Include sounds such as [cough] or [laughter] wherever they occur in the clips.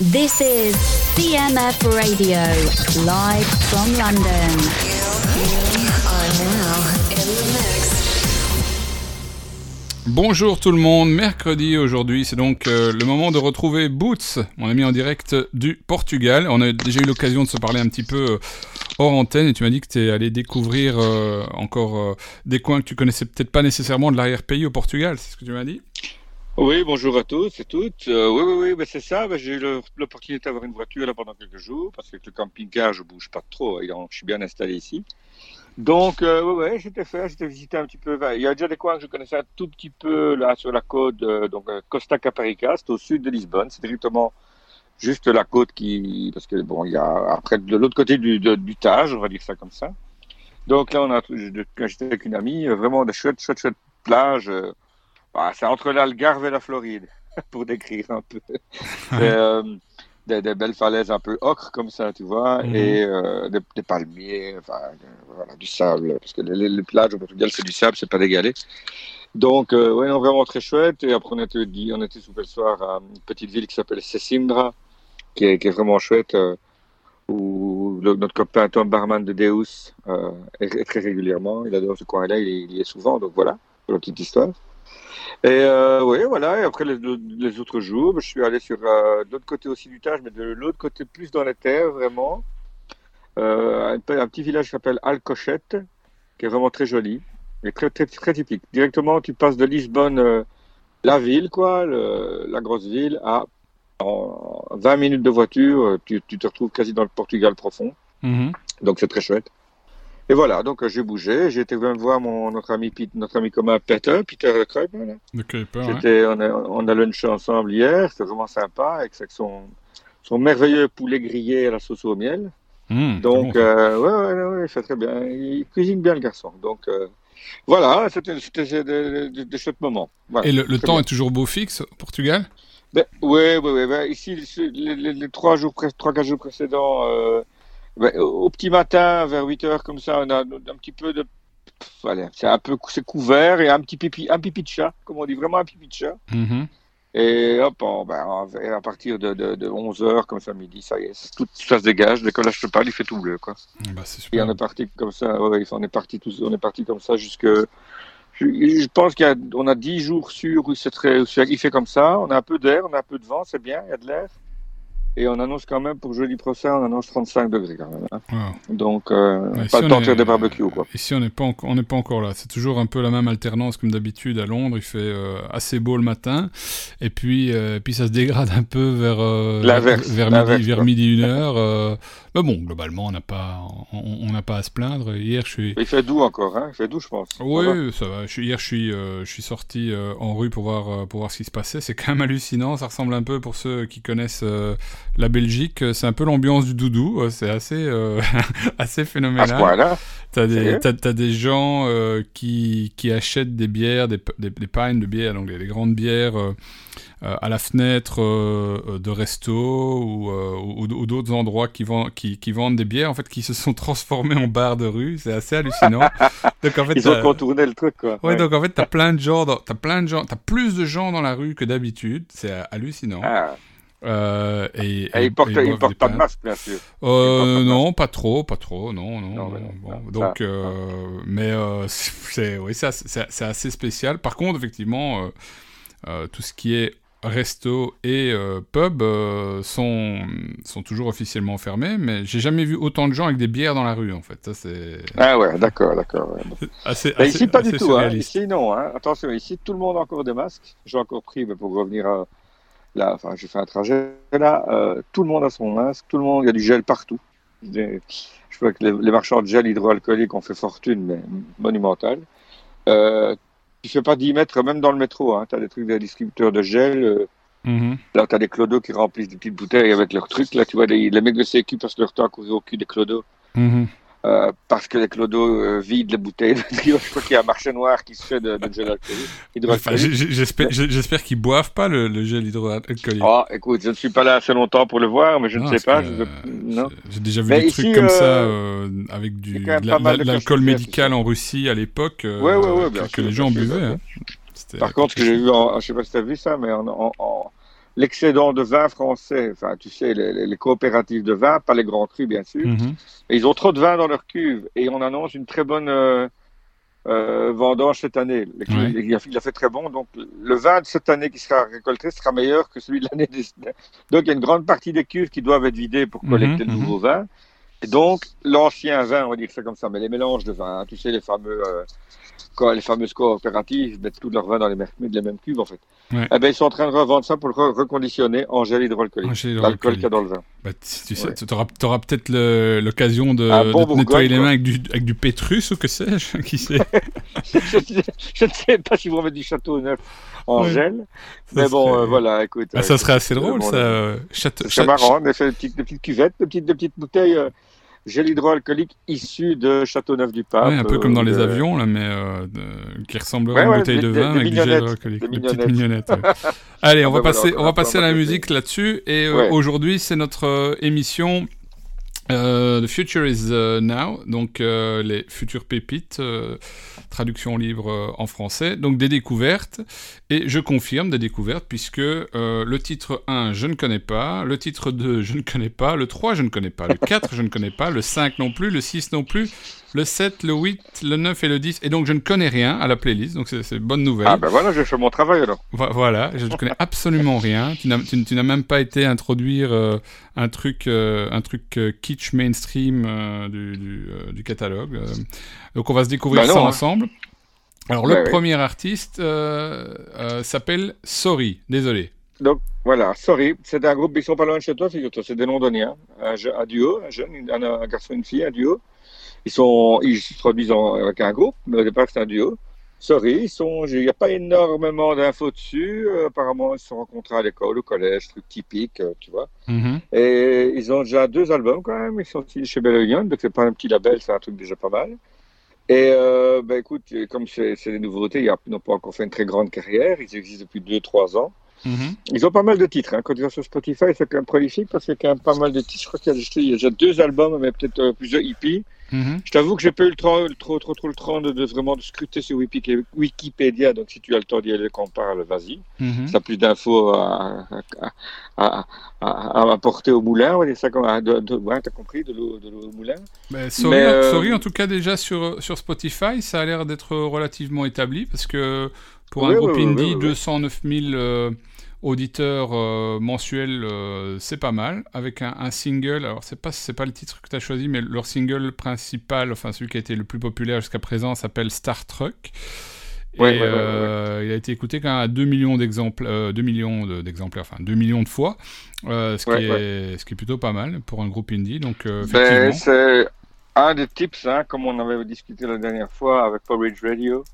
This is Radio, live from London. Bonjour tout le monde, mercredi aujourd'hui, c'est donc euh, le moment de retrouver Boots, mon ami en direct du Portugal. On a déjà eu l'occasion de se parler un petit peu euh, hors antenne et tu m'as dit que tu es allé découvrir euh, encore des coins que tu connaissais peut-être pas nécessairement de l'arrière-pays au Portugal, c'est ce que tu m'as dit? Oui, bonjour à tous et toutes. Euh, oui, oui, oui, c'est ça. J'ai eu l'opportunité d'avoir une voiture là pendant quelques jours parce que le camping-car, je bouge pas trop. et donc, je suis bien installé ici. Donc, euh, ouais, ouais, j'étais fait, j'étais visité un petit peu. il y a déjà des coins que je connaissais un tout petit peu là sur la côte, euh, donc euh, Costa Caparica, c'est au sud de Lisbonne. C'est directement juste la côte qui, parce que bon, il y a après de l'autre côté du, de- Tage, on va dire ça comme ça. Donc là, on a, j'étais avec une amie, vraiment des chouettes, chouettes, chouettes plages. Bah, c'est entre l'Algarve et la Floride, [laughs] pour décrire un peu. [laughs] Euh, des, des belles falaises un peu ocre comme ça, tu vois, Mhm. et euh, des, des palmiers, enfin, voilà, du sable, parce que les, plages au Portugal, c'est du sable, c'est pas d'égalé. Donc, euh, ouais, non, vraiment très chouette. Et après, on était, dit, on était souper le soir à une petite ville qui s'appelle Sesimbra, qui est, qui est vraiment chouette, euh, où le- notre copain Tom Barman de Deus euh, est, est très régulièrement. Il adore ce coin-là, il, il y est souvent, donc voilà, pour la petite histoire. Et euh, oui, voilà. Et après les, les autres jours, je suis allé sur euh, l'autre côté aussi du Tage, mais de l'autre côté plus dans les terres, vraiment. Euh, un, un petit village qui s'appelle Alcochette, qui est vraiment très joli et très, très, très typique. Directement, tu passes de Lisbonne, euh, la ville, quoi, le- la grosse ville, à en 20 minutes de voiture, tu, tu te retrouves quasi dans le Portugal profond. Mhm. Donc c'est très chouette. Et voilà, donc euh, j'ai bougé, j'ai été même voir mon, notre ami Pete- notre ami commun Peter, Peter Le voilà. De Kuiper, ouais. C'était, on, a, on a lunché ensemble hier, c'était vraiment sympa, avec son, son merveilleux poulet grillé à la sauce au miel. Mmh, c'est Donc, bon, euh, ouais, ouais, ouais, il fait très bien, il cuisine bien le garçon. Donc, euh, voilà, c'était des, des, des chouettes moments. Voilà, Et le, le temps bien. est toujours beau fixe au Portugal? Ben, ouais, ouais, ouais, ben, ici, les, les, les trois jours, trois, quatre jours précédents, euh, au petit matin, vers 8 heures, comme ça, on a un petit peu de, voilà, c'est un peu, c'est couvert et un petit pipi, un pipi de chat, comme on dit, vraiment un pipi de chat. Mhm. Et hop, on, ben, à partir de, de, de 11 heures, comme ça, midi, ça y est, tout ça se dégage. Dès que là, je te parle, il fait tout bleu, quoi. Bah, c'est Et super. on est parti comme ça, ouais, on est parti tous, on est parti comme ça jusque, je, je pense y a, a 10 jours sûrs où c'est très, où il fait comme ça. On a un peu d'air, on a un peu de vent, c'est bien, il y a de l'air. Et on annonce quand même pour jeudi prochain, on annonce 35 degrés quand même. hein. Wow. Donc, euh, Ouais, pas le temps de faire des barbecues, quoi. Ici, on n'est pas, on encore là. C'est toujours un peu la même alternance comme d'habitude à Londres. Il fait euh, assez beau le matin. Et puis, euh, puis ça se dégrade un peu vers, euh, vers, l'inverse, midi, vers midi, une heure. euh. Mais bon, globalement, on n'a pas, on on pas à se plaindre. Hier, je suis. Il fait doux encore, hein. Il fait doux, je pense. Oui, Ça va ça hier, je suis, euh, je suis sorti euh, en rue pour voir, euh, pour voir ce qui se passait. C'est quand même hallucinant. Ça ressemble un peu, pour ceux qui connaissent euh, la Belgique, euh, c'est un peu l'ambiance du doudou. Euh, C'est assez, euh, [laughs] assez phénoménal. T'as des, Sérieux t'as, t'as des gens euh, qui, qui achètent des bières, des, des, des pints de bière, donc les grandes bières euh, à la fenêtre de resto ou, ou, ou d'autres endroits qui vendent, qui, qui vendent des bières en fait qui se sont transformés en bars de rue. C'est assez hallucinant. [laughs] donc en fait, Ils ont contourné le truc, quoi. Ouais, donc en fait, t'as plein de gens, dans- t'as plein de gens, t'as plus de gens dans la rue que d'habitude. C'est hallucinant. Ah. Euh, et, Et boivent portent des pas de masque, bien sûr. Euh, pas non, pas trop, pas trop, non, non. Non, non, mais non, bon, ça, donc, ça, euh, mais [laughs] c'est, oui, c'est, assez spécial. Par contre, effectivement, euh, tout ce qui est resto et pub sont, sont toujours officiellement fermés, mais j'ai jamais vu autant de gens avec des bières dans la rue, en fait. Ça, c'est Ah ouais, d'accord, d'accord. ouais. Assez, ici, pas assez du tout. Hein. Ici, non. Hein. Attention, ici, tout le monde a encore des masques. J'ai encore pris, mais pour revenir à là, enfin, j'ai fait un trajet là. euh, tout le monde a son masque. Tout le monde, il y a du gel partout. Des- Je vois que les, les marchands de gel hydroalcoolique ont fait fortune, mais monumentale. Euh, tu fais pas 10 mètres, même dans le métro. Hein. Tu as des trucs des distributeurs de gel. euh, Mhm. Là, tu as des clodos qui remplissent des petites bouteilles avec leurs trucs. Là, tu vois, les, les mecs de sécu passent leur temps à courir au cul des clodos. Mhm. Euh, parce que les clodos euh, vident les bouteilles. [laughs] je crois qu'il y a un marché noir qui se fait de, de gel alcoolique. Enfin, j'espère, qu'ils boivent pas le, le gel hydroalcoolique. Oh, écoute, je ne suis pas là assez longtemps pour le voir, mais je Non, ne sais pas. euh. J'ai déjà vu Mais des ici, trucs comme ça avec du, la- l'alcool médical en Russie à l'époque Ouais, ouais, ouais, que, les gens sûr, buvaient. hein. Par contre, ce que j'ai vu, en, je sais pas si tu as vu ça, mais en, en, en- l'excédent de vin français, enfin, tu sais, les, les, coopératives de vin, pas les grands crus, bien sûr. Mhm. Et ils ont trop de vin dans leur cuve et on annonce une très bonne euh, euh, vendange cette année. Le-. Il, a, il a fait très bon, donc le vin de cette année qui sera récolté sera meilleur que celui de l'année. des- Donc il y a une grande partie des cuves qui doivent être vidées pour collecter Mhm, le mhm. nouveau vin. Et donc l'ancien vin, on va dire ça comme ça, mais les mélanges de vin, hein, tu sais, les fameux. euh, les fameuses coopératives mettent tout leur vin dans les mêmes cuves, en fait. Ouais. Eh ben, ils sont en train de revendre ça pour le re- reconditionner en gel hydroalcoolique. L'alcool qu'il y a dans le vin. Bah, tu sais, Ouais. tu auras, peut-être l'occasion de, nettoyer les mains avec du, avec du pétrus ou que sais-je, [laughs] qui sait. [laughs] je, je ne sais pas si vous remettez du château neuf en Ouais. gel, Ça mais bon, serait- euh, voilà, écoute. Ah, euh, ça serait assez euh, drôle, bon, ça. euh, château- C'est marrant, a fait des petites, des petites cuvettes, des petites, des petites bouteilles euh, gel hydroalcoolique issues de Châteauneuf-du-Pape. Ouais, un peu comme dans les euh, avions, là, mais euh, de- qui ressemblerait Ouais, à une bouteille de vin avec du gel hydroalcoolique. des petites mignonnettes. [laughs] Allez, on va Ah ben passer, voilà, on va va passer à la passer. musique là-dessus. Et euh, aujourd'hui, c'est notre émission euh, The Future is euh, Now, donc euh, les futures pépites, euh, traduction libre euh, en français, donc des découvertes. Et je confirme des découvertes puisque le titre 1, je ne connais pas, le titre 2, je ne connais pas, le 3, je ne connais pas, le 4, je ne connais pas, le 5 non plus, le 6 non plus, le 7, le 8, le 9 et le 10. Et donc je ne connais rien à la playlist, donc c'est bonne nouvelle. Ah ben voilà, j'ai fait mon travail alors. Vo- Voilà, je ne connais absolument rien. Tu n'as, même pas été introduire euh, un truc, euh, un truc euh, kitsch mainstream du, du, du catalogue. Donc on va se découvrir non, ça hein. ensemble. Alors le ouais. premier artiste s'appelle Sorry. Désolé. Donc voilà, sorry, c'est un groupe, ils sont pas loin de chez toi, figure-toi, c'est des londoniens, un, un duo, un jeune, un, un garçon et une fille, un duo. Ils sont, ils se produisent en- avec un groupe, mais au départ c'est un duo. Sorry, ils sont, il n'y a pas énormément d'infos dessus. euh, apparemment, ils se sont rencontrés à l'école, au collège, truc typique, euh, tu vois. Mhm. Et ils ont déjà deux albums quand même. Ils sont sortis chez Bellonion, donc c'est pas un petit label, c'est un truc déjà pas mal. Et euh, ben écoute, comme c'est des nouveautés, ils n'ont pas encore fait une très grande carrière. Ils existent depuis 2-3 ans. Mhm. Ils ont pas mal de titres. Hein. Quand tu vas sur Spotify, c'est quand même prolifique parce qu'il y a quand même pas mal de titres. Je crois qu'il y y a déjà deux albums, mais peut-être euh, plusieurs hippies. Mhm. Je t'avoue que j'ai pas eu le temps, le- trop, trop, trop le temps de, de vraiment de scruter sur Wiki- Wikipédia. Donc si tu as le temps d'y aller quand on parle, vas-y. Mhm. Tu as plus d'infos à, à, à, à, à apporter au moulin, on ça comme un- de, de, ouais, t'as compris, de l'eau au moulin. Sorry, Mais, euh, sorry, en tout cas déjà sur, sur Spotify, ça a l'air d'être relativement établi parce que pour un Oui, groupe oui, oui, indie, oui, oui. 209 000 euh, auditeurs euh, mensuels, euh, c'est pas mal. Avec un, un single, alors c'est pas c'est pas le titre que tu as choisi, mais leur single principal, enfin celui qui a été le plus populaire jusqu'à présent, s'appelle Star Trek. Et Ouais, ouais, ouais, ouais, euh, il a été écouté quand même à 2 millions d'exemplaires, euh, 2 millions de- d'exemplaires, enfin 2 millions de fois, euh, ce, qui est, ce qui est plutôt pas mal pour un groupe indie. Donc euh, Ben, c'est un des tips, hein, comme on avait discuté la dernière fois avec Porridge Radio,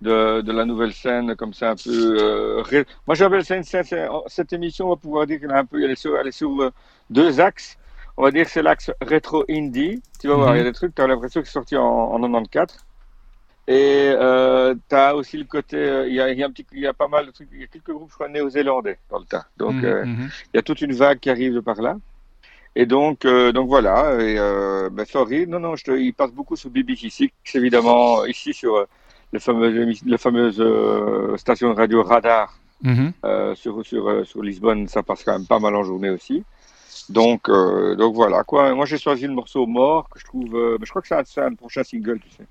de, de la nouvelle scène, comme ça un peu. euh, ré- Moi, j'appelle ça une scène. Cette émission, on va pouvoir dire qu'elle est un peu, elle est sur, elle est sur euh, deux axes. On va dire que c'est l'axe rétro indie. Tu vas voir, Mhm. il y a des trucs, tu as l'impression que c'est sorti en, en 94. Et euh, tu as aussi le côté, euh, il y, a, y a un petit, il y a pas mal de trucs, il y a quelques groupes, je crois, néo-zélandais dans le tas. Donc, Mhm, mhm. il y a toute une vague qui arrive de par là. Et donc, euh, donc voilà. Et euh, ben, sorry, non, non, je te, il passe beaucoup sur BBC Six, évidemment, ici sur euh, le fameux, émi- la fameuse euh, station de radio Radar Mhm. euh, sur, sur, euh, sur Lisbonne, ça passe quand même pas mal en journée aussi. Donc, euh, donc voilà quoi. Moi, j'ai choisi le morceau Mort que je trouve. je crois que c'est un, prochain single, tu sais.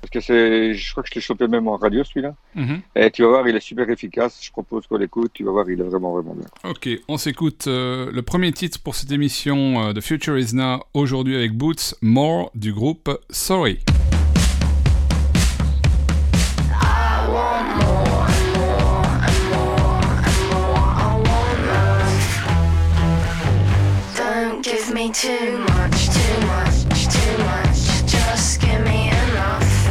Parce que c'est, je crois que je l'ai chopé même en radio celui-là. Mhm. Et tu vas voir, il est super efficace. Je propose qu'on l'écoute. Tu vas voir, il est vraiment vraiment bien. Ok, on s'écoute le premier titre pour cette émission The Future is Now aujourd'hui avec Boots More du groupe Sorry. Too much, too much, too much. Just give me enough.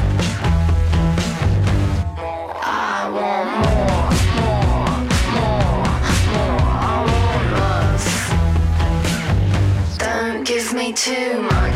I want more, more, more, more. I want love. Don't give me too much,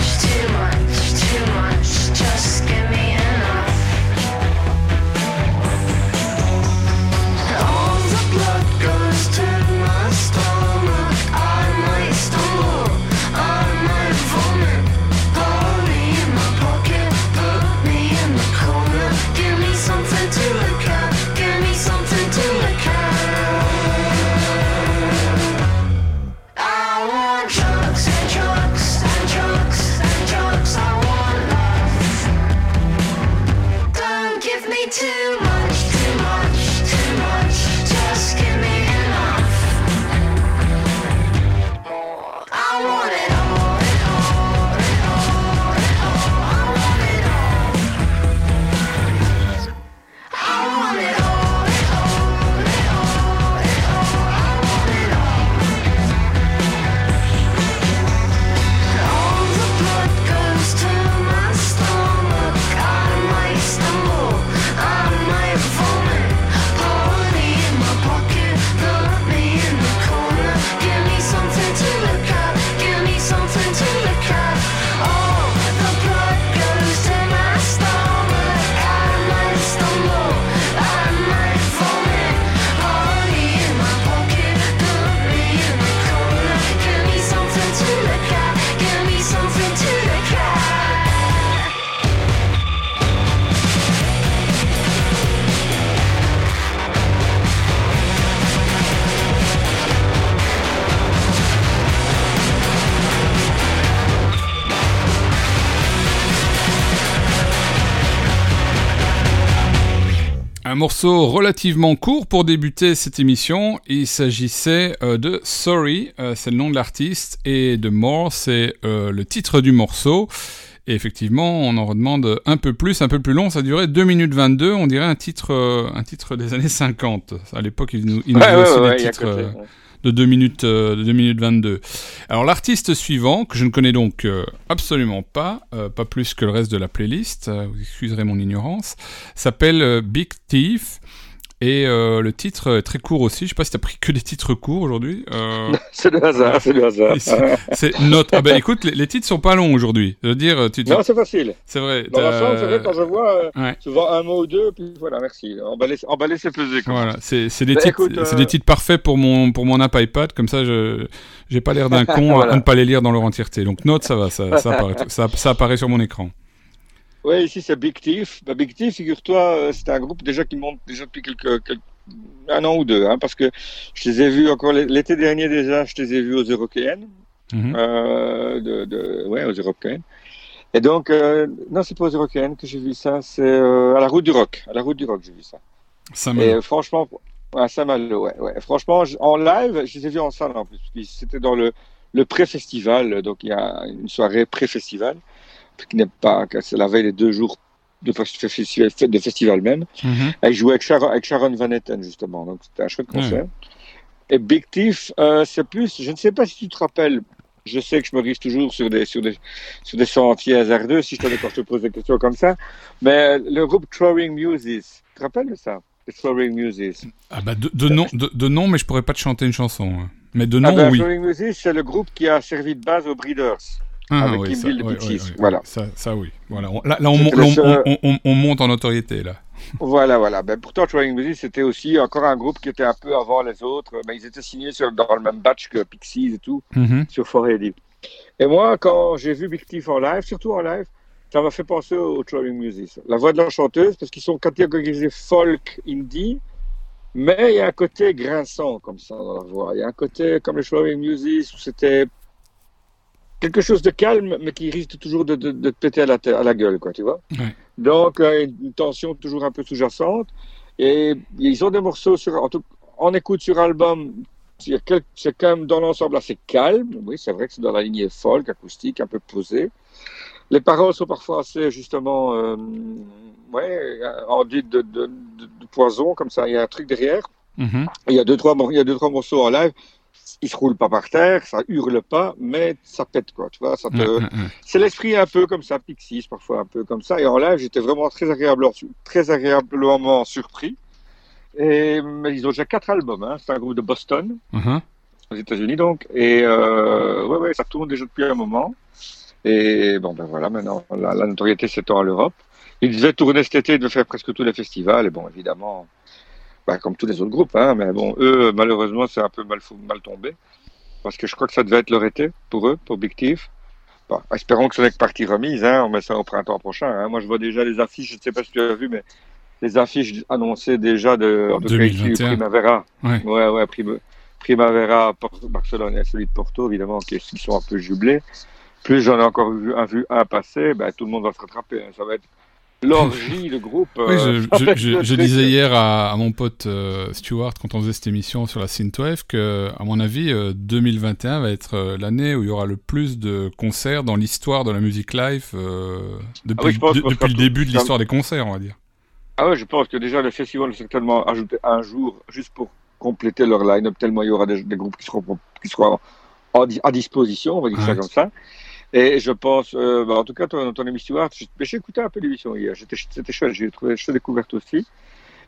morceau relativement court pour débuter cette émission. Il s'agissait euh, de Sorry, euh, c'est le nom de l'artiste, et de More, c'est euh, le titre du morceau. Et effectivement, on en redemande un peu plus, un peu plus long. Ça durait 2 minutes 22. On dirait un titre, un titre des années 50. À l'époque, il nous, il nous Ouais, des titres. De 2 minutes, euh, de 2 minutes 22. Alors l'artiste suivant, que je ne connais donc euh, absolument pas, euh, pas plus que le reste de la playlist, vous excuserez mon ignorance, s'appelle Big Thief. Et euh, le titre est très court aussi. Je sais pas si t'as pris que des titres courts aujourd'hui. Euh, [laughs] C'est le hasard, c'est le hasard. [laughs] c'est note. Ah ben écoute, les, les titres sont pas longs aujourd'hui. Je veux dire, tu, Non, c'est facile. c'est vrai. Dans l'ensemble, c'est vrai, quand je vois Ouais. souvent un mot ou deux, puis voilà, merci. Emballer, emballer c'est pesé. quoi. Voilà, c'est des Bah, titres, c'est euh, des titres parfaits pour mon pour mon app iPad. Comme ça, je j'ai pas l'air d'un [laughs] con à- Voilà. à ne pas les lire dans leur entièreté. Donc note, ça va, ça, ça apparaît, ça, ça apparaît sur mon écran. Oui, ici c'est Big Thief. Bah, Big Thief, figure-toi, euh, c'est un groupe déjà qui monte déjà depuis quelques, quelques- un an ou deux, hein, parce que je les ai vus encore l'été dernier déjà, je les ai vus aux Européennes, Mhm. euh, de, de, ouais, aux Européennes. Et donc, euh, non, c'est pas aux Européennes que j'ai vu ça, c'est euh, à la Route du Rock, à la Route du Rock, j'ai vu ça. Ça Et euh, franchement, à Saint-Malo, ouais, ouais. Franchement, en live, je les ai vus en salle en plus. C'était dans le, le pré-festival, donc il y a une soirée pré-festival, qui n'est pas, c'est la veille des deux jours de festival, de festival même. Mhm. Et ils jouaient avec Sharon, avec Sharon Van Etten, justement. Donc c'était un chouette concert. Et Big Thief, euh, c'est plus, je ne sais pas si tu te rappelles, je sais que je me risque toujours sur des, sur des, sur des sentiers hasardeux si je te, quand je te pose des questions comme ça, mais le groupe Throwing Muses, tu te rappelles de ça? The Throwing Muses. Ah bah de, de nom, de, de nom, mais je pourrais pas te chanter une chanson. hein. Mais de Ah nom, ben, oui. Throwing Muses, c'est le groupe qui a servi de base aux Breeders. Ah, avec oui, Kim ça, de voilà. Ça, ça oui. Voilà. On- là, là, on, C'était mon- le on- seul- on- on- on monte en notoriété là. [laughs] Voilà, voilà. Ben, pourtant, Throwing Muses, c'était aussi encore un groupe qui était un peu avant les autres. Ben, ils étaient signés sur, dans le même batch que Pixies et tout. Mhm. sur Forehead. Et moi, quand j'ai vu Big Thief en live, surtout en live, ça m'a fait penser aux Throwing Muses. La voix de la chanteuse, parce qu'ils sont catégorisés folk indie, mais il y a un côté grinçant comme ça dans la voix. Il y a un côté comme les Throwing Muses où c'était quelque chose de calme, mais qui risque toujours de, de, de te péter à la, tête- à la gueule, quoi, tu vois. Ouais. Donc, euh, une tension toujours un peu sous-jacente. Et ils ont des morceaux sur, en, tout- en écoute sur album, c'est quand même dans l'ensemble assez calme. Oui, c'est vrai que c'est dans la lignée folk, acoustique, un peu posée. Les paroles sont parfois assez, justement, euh, ouais, enduites de, de, poison, comme ça. Il y a un truc derrière. Mhm. Il y a deux, trois, mor- il y a deux, trois morceaux en live. Ils se roulent pas par terre, ça hurle pas, mais ça pète, quoi. Tu vois, ça te, Ouais, ouais, ouais. c'est l'esprit un peu comme ça, Pixies, parfois un peu comme ça. Et en live, j'étais vraiment très, agréable, très agréablement surpris. Et mais ils ont déjà quatre albums. Hein. C'est un groupe de Boston, Mhm. aux États-Unis donc. Et euh, ouais, ouais, ça tourne déjà depuis un moment. Et bon, ben voilà, maintenant, la, la notoriété s'étend à l'Europe. Ils devaient tourner cet été, ils devaient faire presque tous les festivals. Et bon, évidemment, ben, comme tous les autres groupes, hein, mais bon, eux, malheureusement, c'est un peu mal, tombé. Parce que je crois que ça devait être leur été pour eux, pour Big Thief. Bon, espérons que ce n'est que partie remise. Hein, on met ça au printemps prochain. Hein. Moi, je vois déjà les affiches. Je ne sais pas si tu as vu, mais les affiches annoncées déjà de, ici, 2021. Primavera. Ouais. Ouais, ouais, Prim- Primavera, Barcelone et celui de Porto, évidemment, qui, qui sont un peu jublés. Plus j'en ai encore vu un, vu un passer, ben, tout le monde va se rattraper. hein. Ça va être l'orgie, le groupe. Oui, euh, je, ça je- je- disais hier à, à mon pote euh, Stuart quand on faisait cette émission sur la Synthwave que, à mon avis, euh, 2021 va être euh, l'année où il y aura le plus de concerts dans l'histoire de la musique live euh, depuis, Ah oui, je pense de- qu'on depuis le tout- début de l'histoire des concerts, on va dire. Ah ouais, je pense que déjà le festival va certainement ajouter un jour juste pour compléter leur line-up, tellement il y aura des, des groupes qui seront, qui seront à disposition, on va dire ça comme ça. Et je pense, euh, bah, en tout cas, ton, ton émission j'ai écouté un peu l'émission hier, c'était chouette, j'ai trouvé chouette découverte aussi.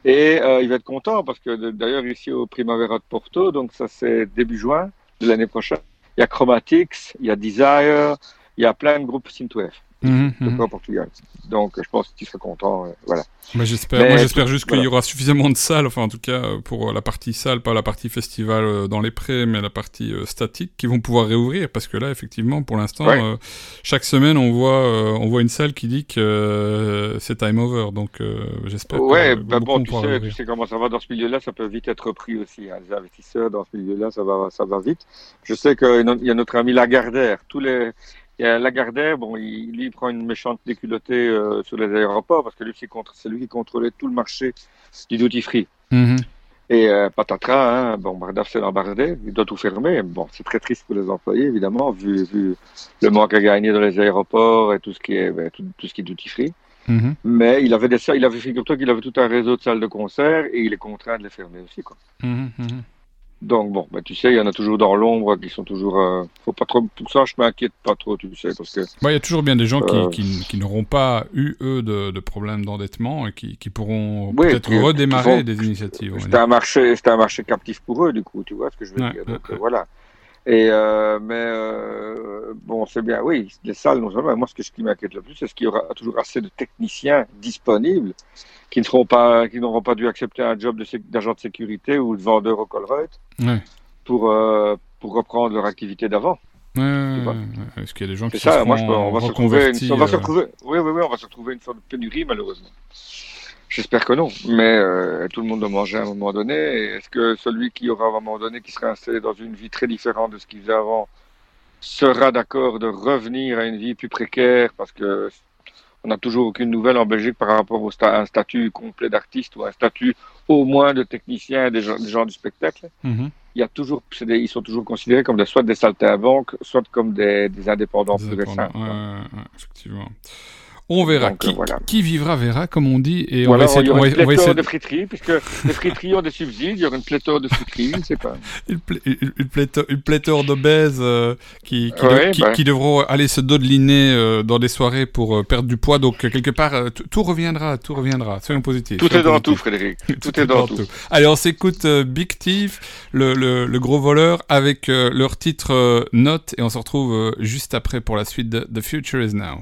Et euh, il va être content parce que d'ailleurs ici au Primavera de Porto, donc ça c'est début juin de l'année prochaine, il y a Chromatics, il y a Desire, il y a plein de groupes synthwave Mhm, mhm. au Portugal. Donc je pense qu'il sera content, euh, voilà. Bah, j'espère, moi j'espère juste qu'il y aura suffisamment de salles, enfin en tout cas pour la partie salle, pas la partie festival euh, dans les prés, mais la partie euh, statique, qui vont pouvoir réouvrir, parce que là effectivement pour l'instant, Ouais. chaque semaine on voit, on voit une salle qui dit que c'est time over, donc j'espère. Ouais, bah bon, tu sais, tu sais comment ça va dans ce milieu-là, ça peut vite être repris aussi. hein. Les investisseurs dans ce milieu-là, ça va, ça va vite. Je sais qu'il y a notre ami Lagardère, tous les, a Lagardère, bon, il, lui, il prend une méchante déculottée euh, sur les aéroports parce que lui, c'est contre- c'est lui qui contrôlait tout le marché du duty free. Mhm. Et euh, patatras, hein, bon, Bardaf s'est embardé, il doit tout fermer. Bon, c'est très triste pour les employés, évidemment, vu, vu le manque à gagner dans les aéroports et tout ce qui est, ben, tout, tout ce qui est duty free. Mhm. Mais il avait des il avait figure-toi qu'il avait tout un réseau de salles de concert et il est contraint de les fermer aussi, quoi. Mhm. Donc bon, ben, tu sais, il y en a toujours dans l'ombre qui sont toujours. euh, faut pas trop. Pour ça, je m'inquiète pas trop, tu sais, parce que. Il y a toujours bien des gens qui, Euh. qui, qui n'auront pas eu, eux, de, de problèmes d'endettement et qui, qui pourront Oui, peut-être redémarrer des initiatives. C'est un marché, c'est un marché captif pour eux, du coup, tu vois ce que je veux Ouais, dire. Donc ouais. voilà. Et euh, mais euh, bon, c'est bien, oui, les salles, non seulement. Moi, ce, que, ce qui m'inquiète le plus, c'est ce qu'il y aura toujours assez de techniciens disponibles qui ne seront pas, qui n'auront pas dû accepter un job d'agent de sécurité ou de vendeur au Colruyt pour euh, pour reprendre leur activité d'avant. Ouais. Est-ce qu'il y a des gens qui se ça. Moi, je peux- on va se retrouver, une- reconvertis, on va se euh, retrouver. Oui, oui, oui, on va se retrouver une sorte de pénurie, malheureusement. J'espère que non, mais euh, tout le monde doit manger à un moment donné. Est-ce que celui qui aura à un moment donné, qui sera installé dans une vie très différente de ce qu'il faisait avant, sera d'accord de revenir à une vie plus précaire? Parce que on n'a toujours aucune nouvelle en Belgique par rapport au sta- à un statut complet d'artiste ou un statut au moins de technicien des gens, des gens du spectacle. mhm. Il y a toujours, des- ils sont toujours considérés comme des, soit des saltimbanques, soit comme des, des indépendants Des plus récents. indépendants. Ouais, ouais, ouais, effectivement. On verra. Donc, qui, euh, voilà. qui vivra verra, comme on dit. Et Ou on va essayer il y de- on va- une on va pléthore essayer de friteries, puisque les friteries ont des subsides, il y aura une pléthore de friteries, je ne sais pas. [laughs] une, plé- une- une pléthore, une pléthore d'obèses euh, qui, qui, Ouais, de- qui, bah. qui devront aller se dodeliner euh, dans des soirées pour euh, perdre du poids. Donc, quelque part, euh, tout tout reviendra, tout reviendra. Soyons positifs. Tout soyons est dans tout, positifs. Frédéric. [laughs] Tout est dans tout. Allez, on s'écoute euh, Big Thief, le, le, le gros voleur, avec euh, leur titre euh, Note, et on se retrouve euh, juste après pour la suite de The Future Is Now.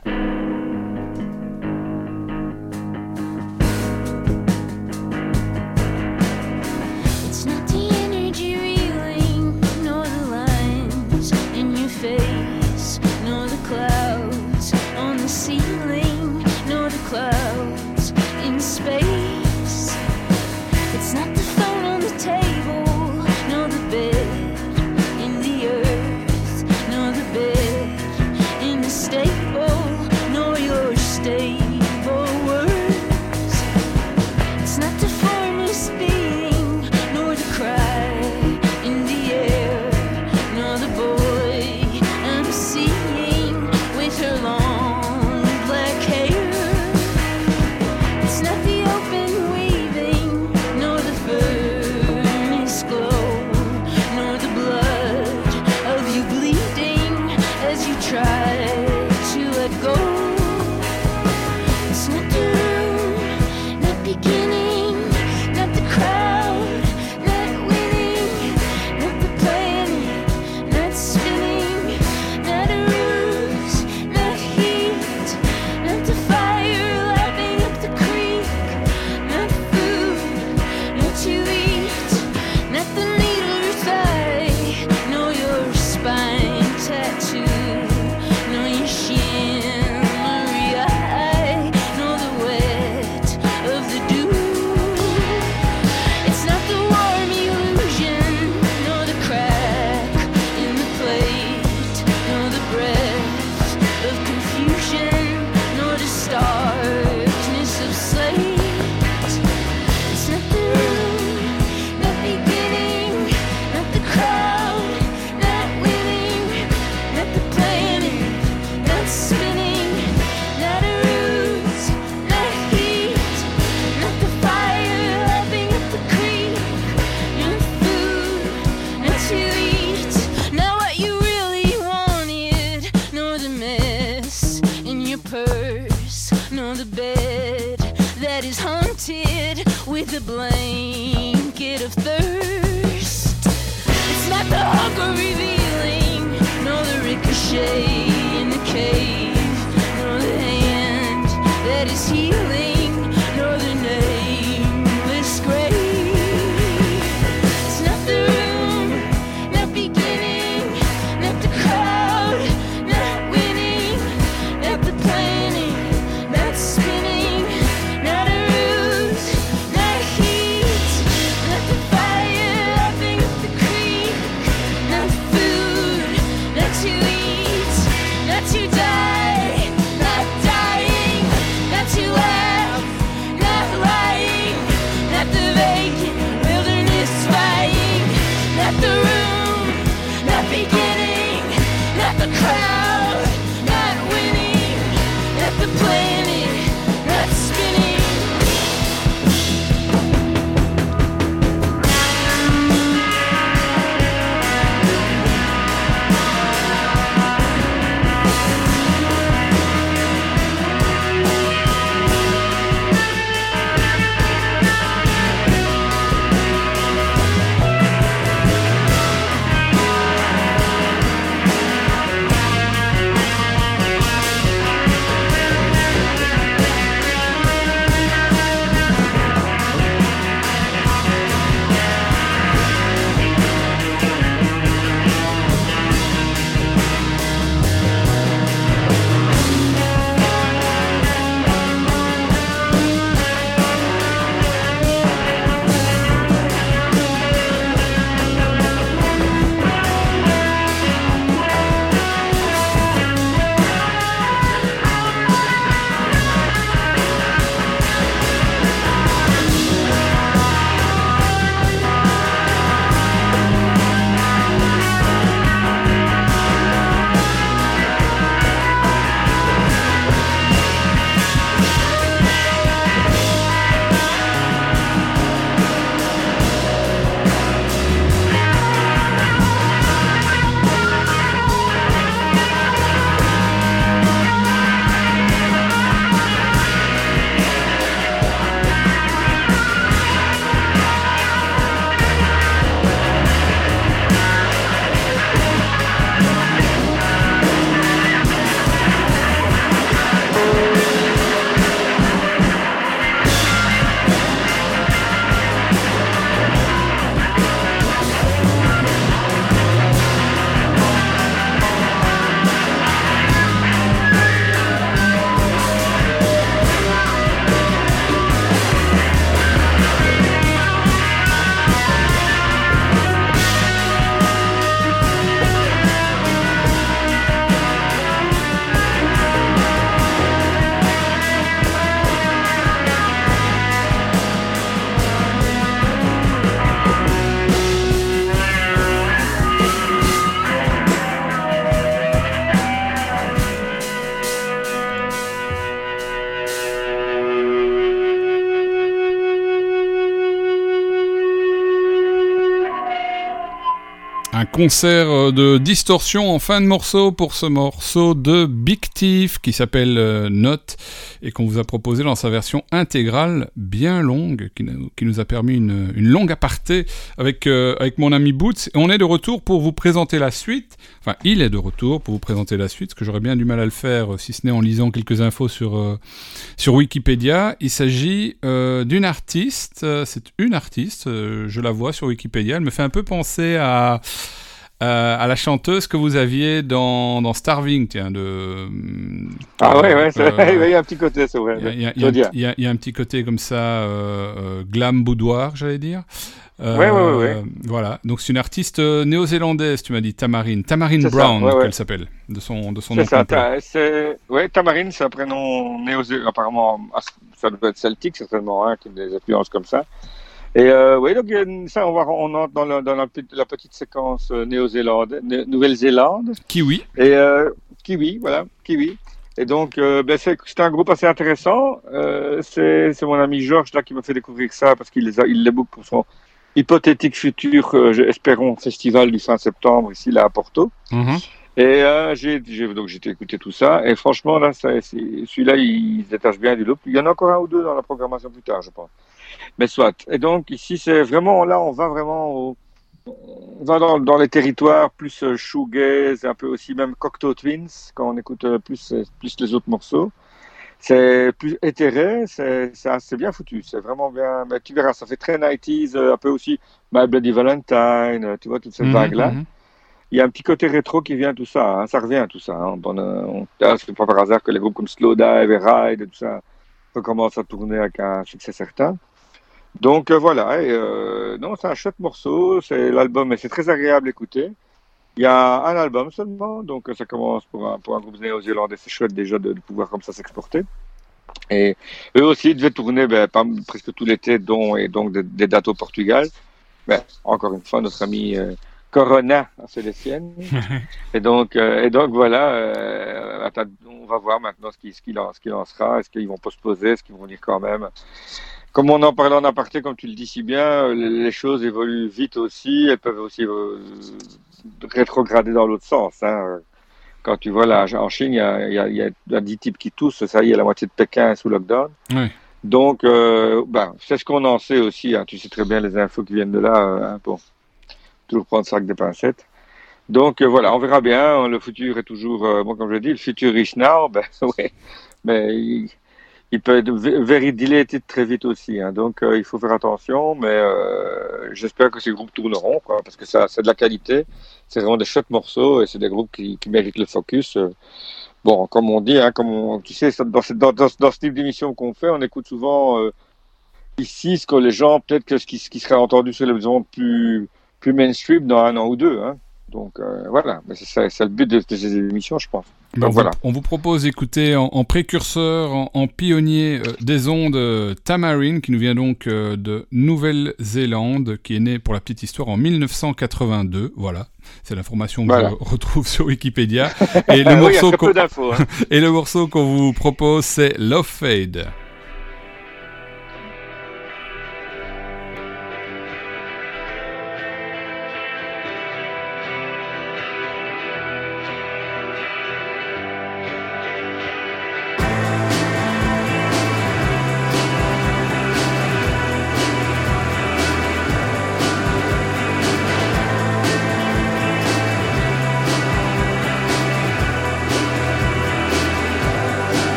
Concert euh, de distorsion en fin de morceau pour ce morceau de Big Thief qui s'appelle euh, Note et qu'on vous a proposé dans sa version intégrale bien longue qui nous, a permis une, longue aparté avec, euh, avec mon ami Boots. Et on est de retour pour vous présenter la suite. Enfin, il est de retour pour vous présenter la suite, parce que j'aurais bien du mal à le faire euh, si ce n'est en lisant quelques infos sur, sur Wikipédia. Il s'agit d'une artiste, c'est une artiste, je la vois sur Wikipédia, elle me fait un peu penser à, à, à la chanteuse que vous aviez dans, dans Starving, tiens, de... Ah ouais, ouais, euh, il y a un petit côté, c'est vrai. il y a- un petit côté comme ça, euh, euh, glam boudoir, j'allais dire. Euh, Ouais, ouais, ouais, ouais. Voilà, donc c'est une artiste euh, néo-zélandaise, tu m'as dit, Tamarine. Tamarine ça, Brown, ouais, ouais. qu'elle s'appelle, de son, de son nom C'est ça, ouais, Tamarine, c'est un prénom néo apparemment, ah, ça doit être celtique certainement, hein, qui a des influences comme ça. Et euh, oui, donc il une- ça, on va, on entre dans, le- dans la, petite- la petite séquence euh, néo-zélandaise, Né- Nouvelle-Zélande. Kiwi. Et euh, Kiwi, voilà, Kiwi. Et donc, euh, ben, c'est un groupe assez intéressant. Euh, c'est mon ami Georges là qui m'a fait découvrir ça parce qu'il les a, il les book pour son hypothétique futur, euh, espérons, festival du fin septembre ici là à Porto. Mhm. Et euh, j'ai j'ai- donc j'ai écouté tout ça et franchement là ça- c'est- celui-là il se détache bien du lot. Il y en a encore un ou deux dans la programmation plus tard je pense. Mais soit. Et donc ici c'est vraiment là on va vraiment au- on va dans, dans les territoires plus euh, shoegaze, un peu aussi même Cocteau Twins quand on écoute euh, plus euh, plus les autres morceaux. C'est plus éthéré, c'est c'est bien foutu, c'est vraiment bien. Mais tu verras, ça fait très 90s, euh, un peu aussi My Bloody Valentine, tu vois toute cette Mhm, vague là mhm. il y a un petit côté rétro qui vient tout ça, hein, ça revient tout ça. Hein. Ah, c'est pas par hasard que les groupes comme Slowdive et Ride et tout ça recommencent à tourner avec un succès certain. Donc euh, voilà, et, euh, non, c'est un chouette morceau, c'est l'album et c'est très agréable à écouter. Il y a un album seulement, donc euh, ça commence pour un, pour un groupe néo-zélandais, c'est chouette déjà de, de pouvoir comme ça s'exporter. Et eux aussi devaient tourner ben, pas- presque tout l'été, dont et donc des, des dates au Portugal. Ben, encore une fois, notre ami euh, Corona fait les siennes. [laughs] et donc, euh, et donc voilà, euh, attends, on va voir maintenant ce qu'il ce en sera. Est-ce qu'ils vont postposer, est-ce qu'ils vont dire quand même. Comme on en parlait en aparté, comme tu le dis si bien, euh, les, choses évoluent vite aussi. Elles peuvent aussi euh, rétrograder dans l'autre sens. Hein. Quand tu vois là, en Chine, il y a, y, a, il y a 10 types qui toussent, ça y est, la moitié de Pékin est sous lockdown. Donc, euh, ben, c'est ce qu'on en sait aussi. Hein. Tu sais très bien les infos qui viennent de là. hein, bon, toujours prendre ça avec des pincettes. Donc euh, voilà, on verra bien. Le futur est toujours, euh, bon, comme je dis, le futur is now. [laughs] Ben ouais, mais il, peut être ve- very dilated très vite aussi. Hein. Donc euh, il faut faire attention. Mais euh, j'espère que ces groupes tourneront, quoi, parce que ça, c'est de la qualité. C'est vraiment des chouettes morceaux et c'est des groupes qui, qui méritent le focus. euh. Bon, comme on dit, hein, comme on, tu sais, dans, ce- type d'émission qu'on fait, on écoute souvent euh, ici ce que les gens, peut-être que ce qui, ce qui serait entendu sur les ondes plus, plus mainstream dans un an ou deux. Hein. Donc euh, voilà, c'est le but de, de ces émissions, je pense. Ben, Donc on, voilà. vous, on vous propose d'écouter en, en précurseur, en, en pionnier euh, des ondes euh, Tamarine, qui nous vient donc de Nouvelle-Zélande, qui est né pour la petite histoire en 1982. Voilà, c'est l'information que Voilà. je retrouve sur Wikipédia. [laughs] Et le oui, qu'on. Hein. [laughs] et le morceau qu'on vous propose, c'est Love Fade.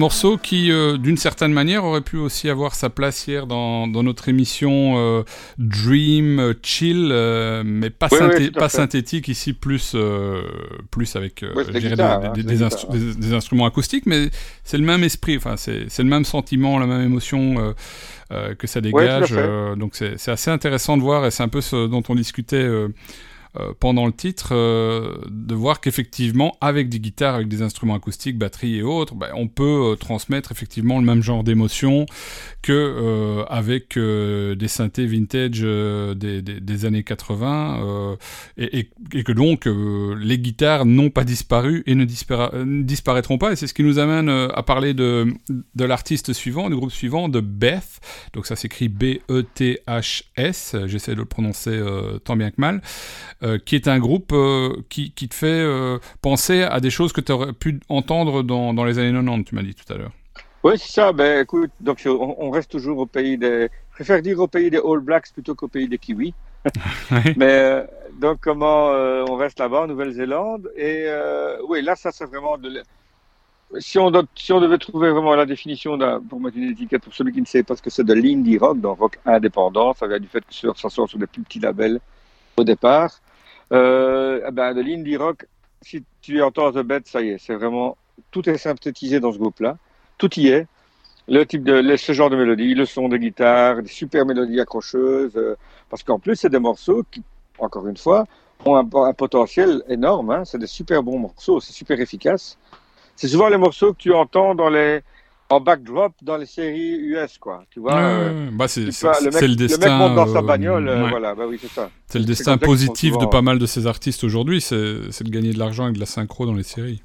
Morceau qui, euh, d'une certaine manière, aurait pu aussi avoir sa place hier dans, dans notre émission euh, Dream Chill, euh, mais pas, Oui, synthé- synthétique ici, plus, plus avec des hein, instru- instruments acoustiques, mais c'est le même esprit, enfin, c'est le même sentiment, la même émotion que ça dégage. donc c'est c'est assez intéressant de voir, et c'est un peu ce dont on discutait. Euh, pendant le titre, euh, de voir qu'effectivement, avec des guitares, avec des instruments acoustiques, batterie et autres, ben, on peut euh, transmettre effectivement le même genre d'émotion que avec des synthés vintage des, années 80, euh, et, et- que donc les guitares n'ont pas disparu et ne dispara- ne disparaîtront pas. Et c'est ce qui nous amène à parler de, de l'artiste suivant, du groupe suivant, de Beth. Donc ça s'écrit B-E-T-H-S. J'essaie de le prononcer tant bien que mal euh, qui est un groupe euh, qui, qui te fait euh, penser à des choses que tu aurais pu entendre dans, dans les années 90, tu m'as dit tout à l'heure. Oui, c'est ça. Ben, écoute, donc on, on reste toujours au pays des. Je préfère dire au pays des All Blacks plutôt qu'au pays des Kiwis. [laughs] Mais donc comment on reste là-bas en Nouvelle-Zélande et oui, là ça c'est vraiment de. Si on, doit- si on devait trouver vraiment la définition pour mettre une étiquette pour celui qui ne sait pas ce que c'est de l'indie rock, dans rock indépendant, ça vient du fait que ça sort sur des plus petits labels au départ. Euh, ben, de l'indie rock, si tu entends The Bed, ça y est, c'est vraiment tout est synthétisé dans ce groupe-là, tout y est. Le type de ce genre de mélodie, le son des guitares, des super mélodies accrocheuses, euh, parce qu'en plus c'est des morceaux qui, encore une fois, ont un, un potentiel énorme. Hein, c'est des super bons morceaux, c'est super efficace. C'est souvent les morceaux que tu entends dans les en backdrop dans les séries US, quoi. Tu vois. euh, bah c'est le, mec, c'est le le destin. mec monte dans sa euh, bagnole, euh, ouais. voilà, bah oui, c'est ça. C'est le destin positif de pas mal de ces artistes aujourd'hui, c'est de gagner de l'argent avec de la synchro dans les séries.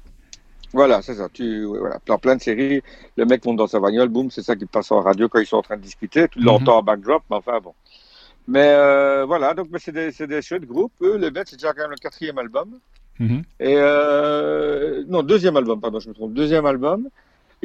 Voilà, c'est ça. Tu, voilà. Dans plein de séries, le mec monte dans sa bagnole, boum, c'est ça qui passe en radio quand ils sont en train de discuter. Tu Mhm. l'entends en backdrop, mais enfin bon. Mais euh, voilà, donc mais c'est des, c'est des chouettes groupes. Eux, les bêtes, c'est déjà quand même le quatrième album. Mhm. Et non, deuxième album, pardon, je me trompe. Deuxième album.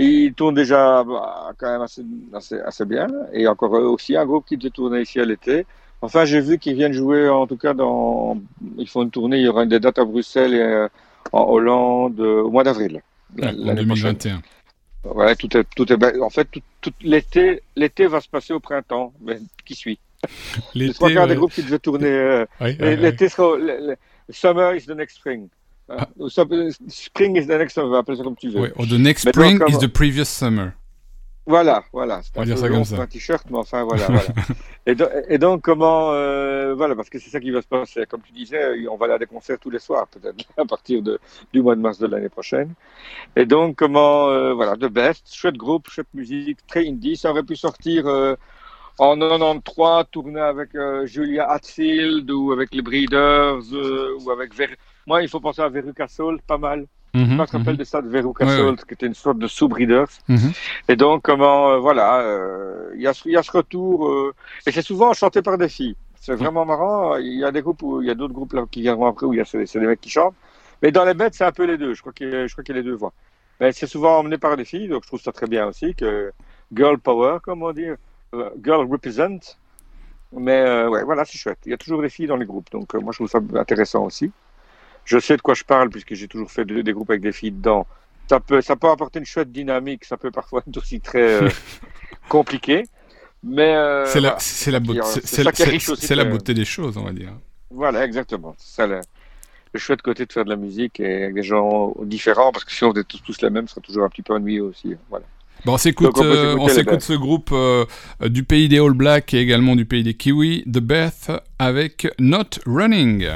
Ils tournent déjà bah, quand même assez, assez, assez bien. Et encore aussi, un groupe qui devait tourner ici à l'été. Enfin, j'ai vu qu'ils viennent jouer, en tout cas, dans. Ils font une tournée. Il y aura des dates à Bruxelles et euh, en Hollande euh, au mois d'avril. Ouais, en l'année prochaine. 2021. Ouais, tout est, tout est, en fait, tout, tout l'été, l'été va se passer au printemps, mais qui suit? Les trois quarts des groupes qui devaient tourner, euh, l'été sera, le- le- summer is the next spring. Ah. Spring is the next summer, appelle ça comme tu veux. Or the next spring is the previous summer. Voilà, voilà. C'est On va un dire peu ça long comme. Un t-shirt, mais enfin, voilà, voilà. [laughs] Et, do- et donc, comment, euh, voilà, parce que c'est ça qui va se passer. Comme tu disais, on va aller à des concerts tous les soirs, peut-être, [laughs] à partir de, du mois de mars de l'année prochaine. Et donc, comment, euh, voilà, The Best, chouette groupe, chouette musique, très indie. Ça aurait pu sortir euh, en 93, tourner avec euh, Julia Hatfield ou avec les Breeders euh, ou avec Ver... Moi, il faut penser à Veruca Salt, pas mal. Mhm, Je me rappelle mhm, de ça, de Veruca Ouais, Salt, qui était une sorte de sous-Breeders. mhm. Et donc, comment, euh, voilà, euh, il y, a, ce- il y a ce retour, euh, et c'est souvent chanté par des filles. C'est vraiment marrant. Il y a des groupes où il y a d'autres groupes là qui viendront après où il y a c'est des mecs qui chantent. Mais dans les bêtes, c'est un peu les deux. Je crois qu'il y qu'il y a les deux voix. Mais c'est souvent emmené par des filles, donc je trouve ça très bien aussi que girl power, comme on dit, euh, girl represent. Mais euh, ouais, voilà, c'est chouette. Il y a toujours des filles dans les groupes, donc euh, moi je trouve ça intéressant aussi. Je sais de quoi je parle puisque j'ai toujours fait de- des groupes avec des filles dedans. Ça peut, ça peut apporter une chouette dynamique. Ça peut parfois être aussi très euh, [laughs] compliqué. Mais euh, C'est la, voilà. la, beauté, c'est- la, la des choses, on va dire. Voilà, exactement. C'est ça le, le chouette côté de faire de la musique et avec des gens différents, parce que si on était tous, tous les mêmes, ce serait toujours un petit peu ennuyeux aussi. Voilà. Bon, on s'écoute, euh, on s'écoute ce groupe euh, du pays des All Blacks et également du pays des Kiwis, The Beth, avec Not Running.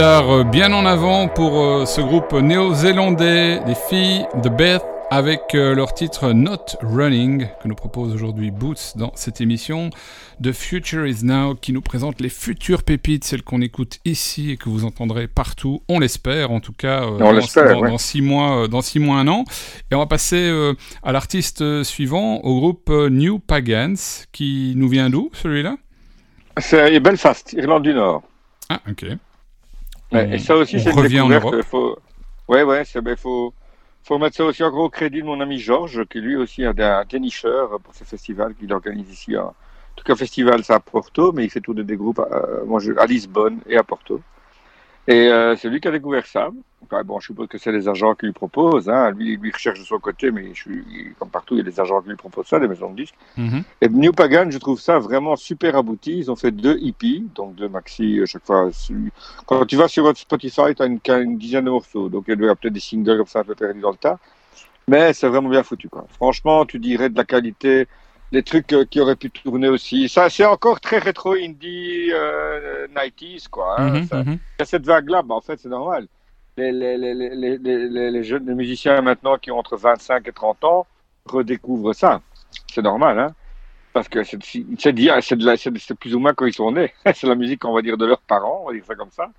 Euh, bien en avant pour euh, ce groupe néo-zélandais, les filles de Beth, avec euh, leur titre Not Running, que nous propose aujourd'hui Boots dans cette émission. The Future is Now, qui nous présente les futures pépites, celles qu'on écoute ici et que vous entendrez partout, on l'espère, en tout cas, euh, dans, l'espère, dans- ouais. dans six mois, euh, dans six mois, un an. Et on va passer euh, à l'artiste suivant, au groupe New Pagans, qui nous vient d'où, celui-là? C'est Belfast, Irlande du Nord. Ah, ok. Ouais, et ça aussi, c'est une en découverte. Faut... Ouais, ouais, c'est, ben, faut, faut mettre ça aussi en gros crédit de mon ami Georges, qui lui aussi est un dénicheur pour ce festival qu'il organise ici. En... En tout cas, festival, c'est à Porto, mais il fait tourner des groupes à, je- à Lisbonne et à Porto. Et euh, c'est lui qui a découvert ça. Bon, je suppose que c'est les agents qui lui proposent. Hein. Lui, lui recherche de son côté, mais je suis, comme partout, il y a des agents qui lui proposent ça, des maisons de disques. Mhm. Et New Pagan, je trouve ça vraiment super abouti. Ils ont fait deux hippies, donc deux maxi à chaque fois. Quand tu vas sur votre Spotify, tu as une, une dizaine de morceaux. Donc il y avoir peut-être des singles comme ça un peu perdus dans le tas. Mais c'est vraiment bien foutu. Quoi. Franchement, tu dirais de la qualité, des trucs euh, qui auraient pu tourner aussi. Ça, c'est encore très rétro indie euh, 90s, quoi. hein. Mhm, Ça- mhm. il y a cette vague-là, bah, en fait, c'est normal. Les, les, les, les, jeunes musiciens maintenant qui ont entre 25 et 30 ans redécouvrent ça. C'est normal, hein. Parce que c'est c'est c'est plus ou moins quand ils sont nés. [laughs] c'est la musique, on va dire, de leurs parents, on va dire ça comme ça.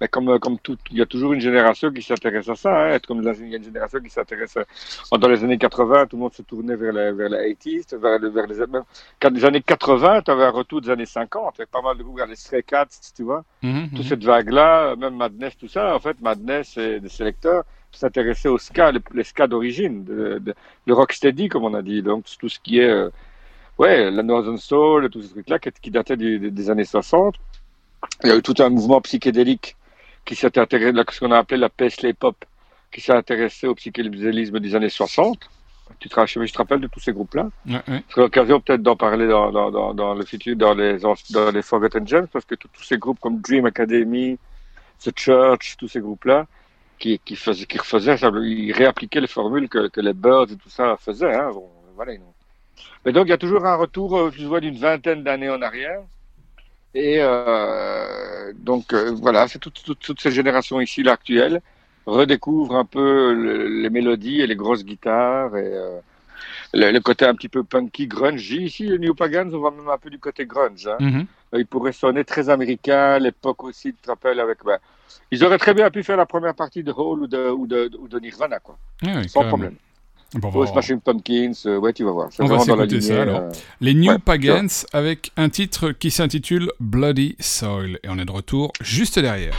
Mais comme, euh, comme tout, il y a toujours une génération qui s'intéresse à ça. Hein. Comme la- il y a une génération qui s'intéresse. à- Dans les années 80, tout le monde se tournait vers les, vers les 80s, vers, vers les, même, quand les années 80, tu avais un retour des années 50. Il y avait pas mal de groupes, vers les Stray Cats, tu vois Mhm, toute mhm. cette vague-là, même Madness, tout ça, en fait, Madness et des sélecteurs s'intéressaient au ska, les, les ska d'origine, le rocksteady, comme on a dit, donc tout ce qui est, euh, ouais, la Northern Soul, et tout ce truc-là, qui, qui du- des- des années 60. Il y a eu tout un mouvement psychédélique qui s'est intéressé, là, ce qu'on a appelé la Paisley Pop, qui s'est intéressé au psychédélisme des années 60. Tu te, je te rappelles de tous ces groupes-là Ouais, ouais. c'est l'occasion peut-être d'en parler dans, dans, dans, dans le futur, dans les, dans les Forgotten Gems, parce que tous ces groupes comme Dream Academy, The Church, tous ces groupes-là, qui, qui, faisaient, qui refaisaient, ils réappliquaient les formules que, que les Birds et tout ça faisaient. Hein, bon, voilà, Mais donc, il y a toujours un retour, euh, je vois, d'une vingtaine d'années en arrière. Et euh, donc, euh, voilà, c'est toute, toute, toute cette génération ici, là, actuelle, redécouvre un peu le- les mélodies et les grosses guitares et euh, le, le côté un petit peu punky, grunge. Ici, les New Pagans, on va même un peu du côté grunge. Hein. Mhm. Il pourrait sonner très américain, à l'époque aussi, tu te rappelles, avec... ben, ils auraient très bien pu faire la première partie de Hole ou de, ou de, ou de Nirvana, quoi. Ouais, Sans problème. Bon, Oh, on va- Smashing Pumpkins, euh, ouais, tu vas voir. On va s'écouter ça, alors. euh, Les New Ouais, Pagans avec un titre qui s'intitule Bloody Soil. Et on est de retour juste derrière.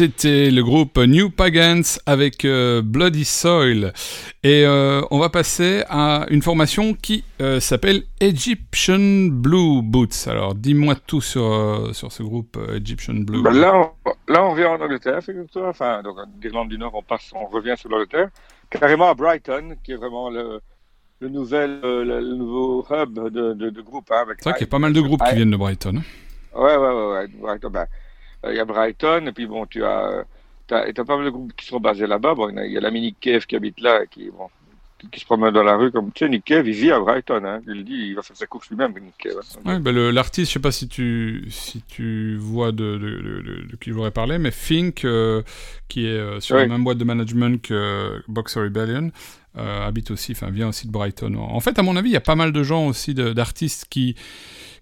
C'était le groupe New Pagans avec euh, Bloody Soil. Et euh, on va passer à une formation qui euh, s'appelle Egyptian Blue Boots. Alors dis-moi tout sur, sur ce groupe Egyptian Blue. Ben là, on, là, on revient en Angleterre, figure-toi. Enfin, donc d'Irlande du Nord, on passe, on revient sur l'Angleterre. Carrément à Brighton, qui est vraiment le, le, nouvel, le, le nouveau hub de, de, de groupe. Hein, C'est vrai qu'il y a pas mal de groupes qui viennent de Brighton. Ouais, ouais, ouais, ouais. Brighton, ben, euh, il y a Brighton, et puis bon, tu as, euh, et t'as pas mal de groupes qui sont basés là-bas. Bon, il y a- a l'ami Nick Cave qui habite là, qui, bon, qui, se promène dans la rue comme, tu sais, Nick Cave, il vit à Brighton, hein. Il dit, il va faire ses courses lui-même, Nick Cave. hein. Ouais, bah, le- l'artiste, je sais pas si tu, si tu vois de, de, de- de- qui je voudrais parler, mais Fink, euh, qui est euh, sur la même boîte de management que euh, Boxer Rebellion, euh, habite aussi, enfin vient aussi de Brighton. En fait, à mon avis, il y a pas mal de gens aussi, d'artistes qui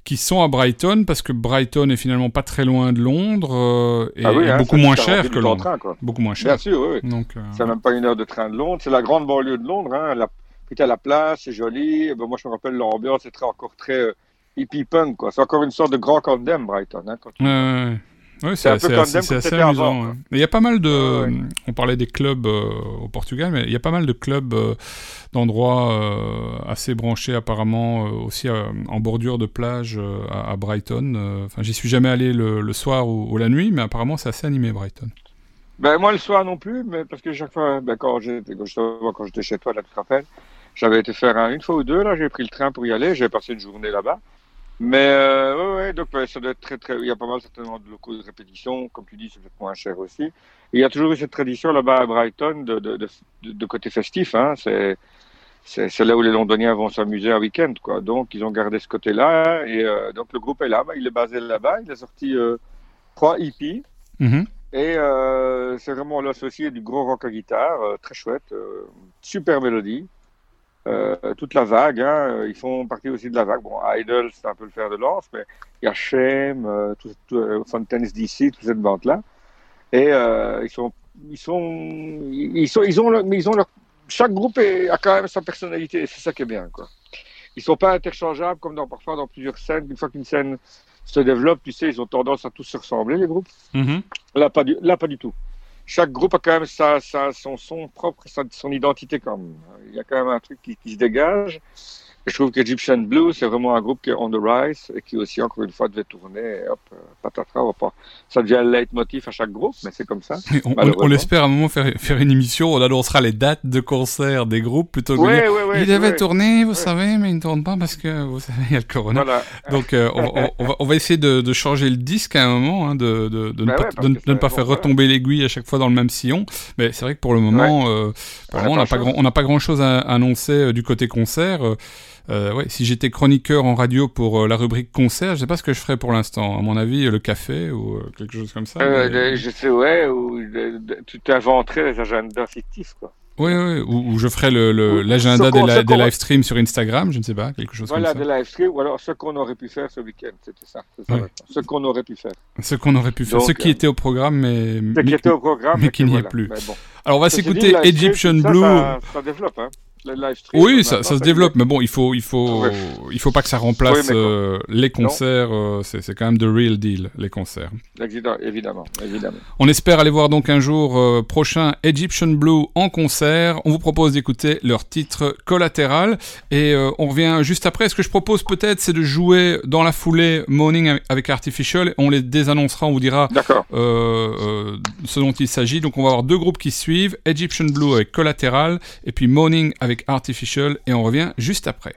qui sont à Brighton parce que Brighton est finalement pas très loin de Londres euh, et, Ah oui, et hein, beaucoup ça- moins ça cher que Londres. train, quoi. Beaucoup moins Bien cher. sûr, oui, oui. Donc, euh, C'est même pas une heure de train de Londres. C'est la grande banlieue de Londres. Hein. La, t'as la place, c'est joli. Ben, moi, je me rappelle l'ambiance, c'est très, encore très euh, hippie punk. quoi. C'est encore une sorte de grand Camden, Brighton. Hein, quand tu- Ouais, C'est assez, amusant. ouais. il y a pas mal de. Ouais. On parlait des clubs euh, au Portugal, mais il y a pas mal de clubs euh, d'endroits euh, assez branchés, apparemment, aussi en bordure de plage à, à Brighton. Enfin, j'y suis jamais allé le, le soir ou, ou la nuit, mais apparemment, c'est assez animé, Brighton. Ben, moi, le soir non plus, mais parce que chaque fois, ben, quand j'étais, quand chez toi, là, tu te rappelles, j'avais été faire un- une fois ou deux, là, j'ai pris le train pour y aller, j'ai passé une journée là-bas. Mais, euh, ouais, ouais, donc, ben, ça doit être très, très, il y a pas mal certainement de locaux de répétition, comme tu dis, c'est peut-être moins cher aussi. Et il y a toujours eu cette tradition là-bas à Brighton de, de, de, de- côté festif, hein, c'est, c'est, là où les Londoniens vont s'amuser un week-end, quoi. Donc, ils ont gardé ce côté-là, et, euh, donc, le groupe est là, ben, il est basé là-bas, il a sorti, euh, trois hippies. Mhm. Et euh, c'est vraiment l'associé du gros rock à guitare, euh, très chouette, euh, super mélodie. Euh, toute la vague, hein, euh, ils font partie aussi de la vague. Bon, Idol, c'est un peu le fer de lance, mais il y a Shame, euh, tout, tout, euh, Fontaine's DC, toute cette bande-là. Et euh, ils sont, ils sont, ils sont, ils ont, leur- mais ils ont leur, chaque groupe est- a quand même sa personnalité, et c'est ça qui est bien, quoi. Ils sont pas interchangeables comme dans, parfois dans plusieurs scènes. Une fois qu'une scène se développe, tu sais, ils ont tendance à tous se ressembler, les groupes. Mhm. Là, pas du, là, pas du tout. Chaque groupe a quand même sa, sa, son son propre, son identité quand même. Il y a quand même un truc qui, qui se dégage. Je trouve qu'Egyptian Blue, c'est vraiment un groupe qui est on the rise et qui aussi, encore une fois, devait tourner. Et hop, euh, patatras, pas. Ça devient le leitmotiv à chaque groupe, mais c'est comme ça. On, on, Malheureusement. on espère à un moment faire, faire une émission, on annoncera les dates de concert des groupes plutôt que Ouais, ouais, ouais. Il devait tourner, vous savez, mais il ne tourne pas parce que, vous savez, il y a le corona. Voilà. Donc euh, on, on- on va, on va essayer de, de changer le disque à un moment, hein, de, de, de ne Bah pas, ne- que ne faire retomber l'aiguille à chaque fois dans le même sillon. Mais c'est vrai que pour le moment, euh, pour On n'a pas, le grand, on n'a pas grand chose à annoncer euh, du côté concert. Euh, ouais, si j'étais chroniqueur en radio pour euh, la rubrique concert, je sais pas ce que je ferais pour l'instant. À mon avis, euh, le café ou euh, quelque chose comme ça. Mais- je sais, ouais, ou tu t'inventerais des agendas fictifs, quoi. Oui, oui, ou, ou je ferais le- le- l'agenda ce des, des qu'on- live streams sur Instagram, je ne sais pas, quelque chose Voilà, comme des ça. live streams, ou alors ce qu'on aurait pu faire ce week-end, c'était ça. Ouais. Ce qu'on aurait pu faire. Ce qu'on aurait pu faire, Donc, ce qui était au programme, mais... Ce qui mais- était au programme, mais qui n'y est voilà. plus. Mais bon. Alors on va s'écouter le Egyptian Blue. Ça, ça développe, hein. Le live stream, Oui, ça, se développe, mais bon, il faut, il faut, Ouais. il faut pas que ça remplace Oui, euh, les concerts. euh, c'est c'est quand même the real deal, les concerts. Évidemment, évidemment. On espère aller voir donc un jour euh, prochain Egyptian Blue en concert. On vous propose d'écouter leur titre Collatéral et euh, on revient juste après. Ce que je propose peut-être, c'est de jouer dans la foulée Morning avec Artificial. On les désannoncera, on vous dira ce dont il s'agit. Donc on va avoir deux groupes qui suivent, Egyptian Blue avec Collateral et puis Morning avec Artificial et on revient juste après.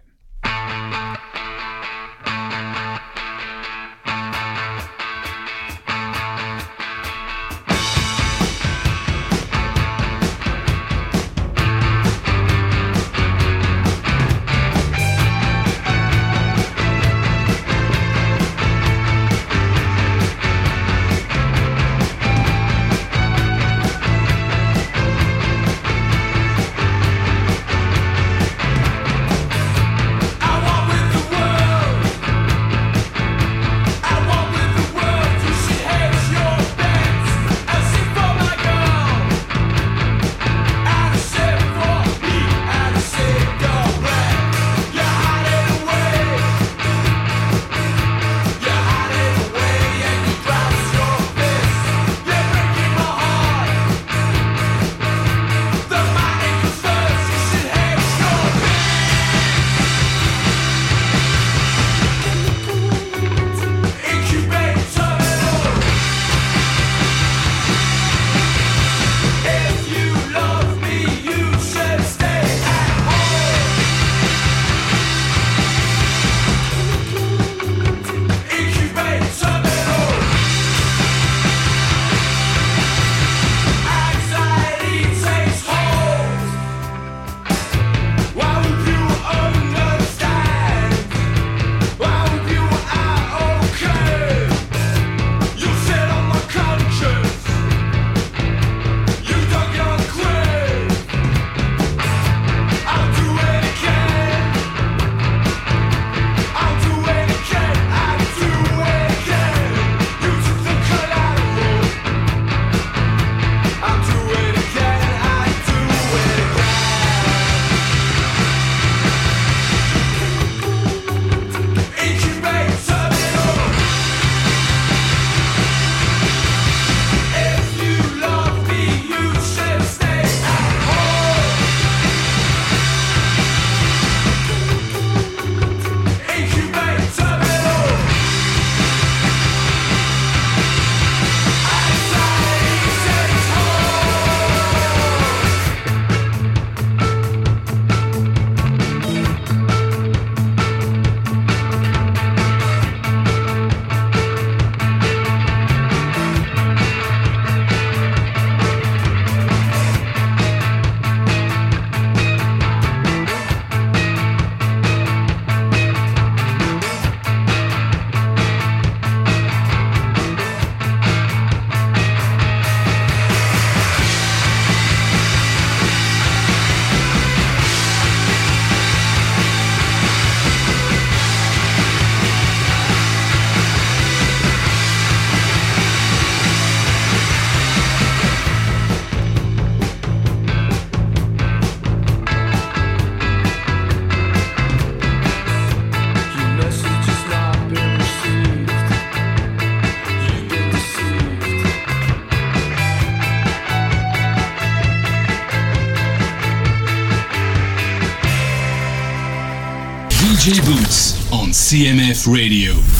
CMF Radio.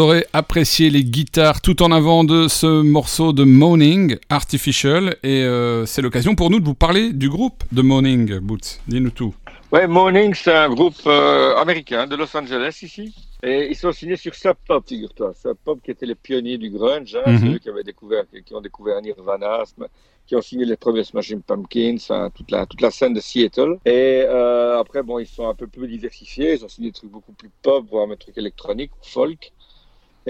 Aurez apprécié les guitares tout en avant de ce morceau de Moaning Artificial et euh, c'est l'occasion pour nous de vous parler du groupe de Moaning Boots. Dis-nous tout. Ouais, Morning, c'est un groupe euh, américain de Los Angeles ici. Et ils sont signés sur Sub Pop, figure-toi. Sub Pop qui était les pionniers du grunge, hein, Mhm. c'est eux qui avaient découvert, qui ont découvert Nirvana, qui ont signé les premiers Smashing Pumpkins, enfin, toute la toute la scène de Seattle. Et euh, après, bon, ils sont un peu plus diversifiés. Ils ont signé des trucs beaucoup plus pop, voire des trucs électroniques, folk.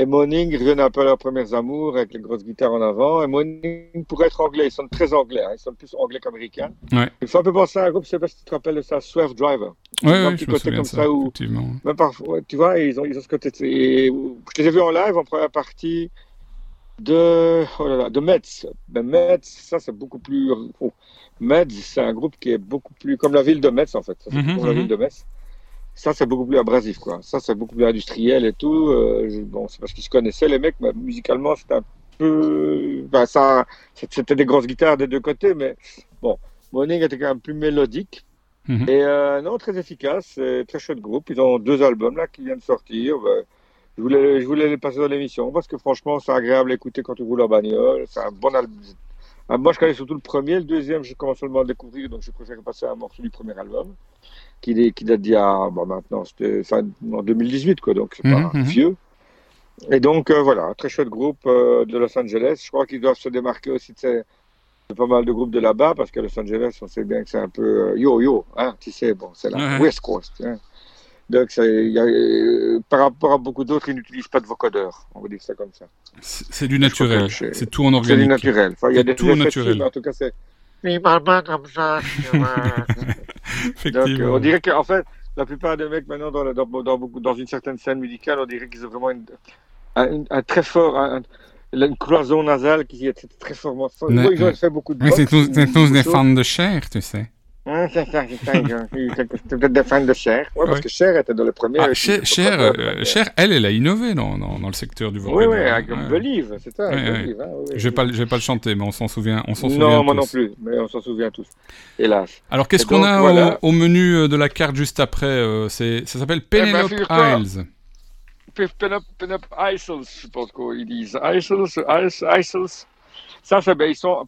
Et Morning reviennent un peu à leurs premiers amours avec les grosses guitares en avant. Et Morning pourrait être anglais. Ils sont très anglais. hein. Ils sont plus anglais qu'américains. Ouais. Il faut un peu penser à un groupe, je sais pas si tu te rappelles de ça, Swerve Driver. Ouais, Un ouais, petit je côté comme ça, ça où- effectivement. même parfois, tu vois, ils ont, ils ont ce côté. et- je les ai vus en live en première partie de, oh là là, de Metz. Ben, Metz, ça c'est beaucoup plus. oh, Metz, c'est un groupe qui est beaucoup plus. Comme la ville de Metz en fait. Ça, Mhm, comme la mhm. ville de Metz. Ça, c'est beaucoup plus abrasif, quoi. Ça, c'est beaucoup plus industriel et tout. Euh, bon, c'est parce qu'ils se connaissaient, les mecs, mais musicalement, c'était un peu. Ben, ça, c'était des grosses guitares des deux côtés, mais bon, Morning était quand même plus mélodique. Mhm. Et euh, non, très efficace, c'est très chouette groupe. Ils ont deux albums là qui viennent de sortir. Ben, je, voulais, je voulais les passer dans l'émission parce que franchement, c'est agréable à écouter quand tu roules en bagnole. C'est un bon, al- Ah, moi, je connais surtout le premier. Le deuxième, je commence seulement à le découvrir, donc je préfère passer un morceau du premier album, qui, est- qui date d'il y a, bon, maintenant, c'était fin en 2018, quoi, donc c'est pas Mhm, vieux. Et donc, euh, voilà, un très chouette groupe euh, de Los Angeles. Je crois qu'ils doivent se démarquer aussi de, ces- de pas mal de groupes de là-bas, parce qu'à Los Angeles, on sait bien que c'est un peu euh, yo-yo, hein, tu sais, bon, c'est la Ouais. West Coast. hein. Donc, ça, il y a, euh, par rapport à beaucoup d'autres, ils n'utilisent pas de vocodeur, on va dire ça comme ça. C'est du naturel. c'est- tout en C'est du organique. naturel. Enfin, il y a des tout naturel. en tout cas, c'est. Parle pas comme ça. tu [laughs] vois. Donc, Effectivement. on dirait qu'en fait, la plupart des mecs maintenant dans, la- dans, dans, beaucoup, dans une certaine scène musicale, on dirait qu'ils ont vraiment une, un, un très fort, un- un- une cloison nasale qui est très fort. ils ont fait beaucoup de Mais c'est boxe, tous, c'est tous des fans de chair, tu sais. Choses. Hein, c'est ça, c'est ça, c'est peut-être des fans de Cher. Ouais, parce Ouais. que Cher était dans le premier. Ah, avec Cher, Cher, euh, euh, Cher, elle, elle a innové dans, dans, dans le secteur du Oui, vocodeur. oui, avec Ouais. Believe, c'est ça. Ouais, ouais. Believe, hein, oui, Je vais oui. pas, le- je vais pas le chanter, mais on s'en souvient, on s'en souvient Non, moi tous. non plus, mais on s'en souvient tous. Hélas. Alors qu'est-ce qu'on a voilà. au, au menu euh, de la carte juste après euh, C'est, ça s'appelle ben, Penelope figure-toi. Isles. Pin-up, pin-up Isles, je pense qu'ils disent. Isles, Isles, Isles. Ça, c'est, ben, ils sont,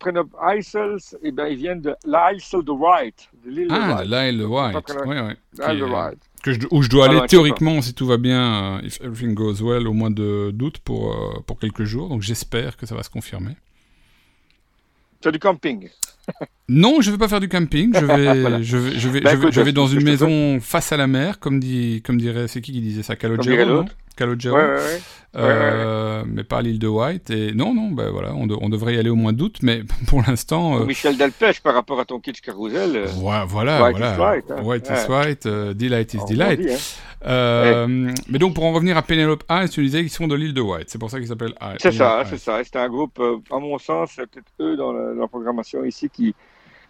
Isles, et ben, ils viennent de l'Isle de Wright, de l'île de Ah, Wright. l'Isle White. De est- Wright. que je, où je dois Ah aller théoriquement, si tout va bien, euh, if everything goes well, au mois de d'août pour, euh, pour quelques jours. Donc j'espère que ça va se confirmer. C'est du camping. Non, je vais pas faire du camping. Je vais, [laughs] Voilà. je vais, je vais, je vais, écoute, je vais dans une maison face à la mer, comme dit, comme dirait, c'est qui qui disait ça, Calogero. Calogero. Ouais, ouais. Euh, mais pas l'île de White. Et non, non, ben voilà, on, de- on devrait y aller au mois d'août, mais [laughs] pour l'instant, euh, Michel Delpech, par rapport à ton kitsch carousel. euh, voilà, voilà, White voilà. is right, hein. White is right, euh, delight is on delight. dit, hein. Mais donc pour en revenir à Penelope Isles, tu disais qu'ils sont de l'île de White, c'est pour ça qu'ils s'appellent. C'est ça, c'est ça. C'est un groupe, à mon sens, c'est peut-être eux dans la, la programmation ici qui,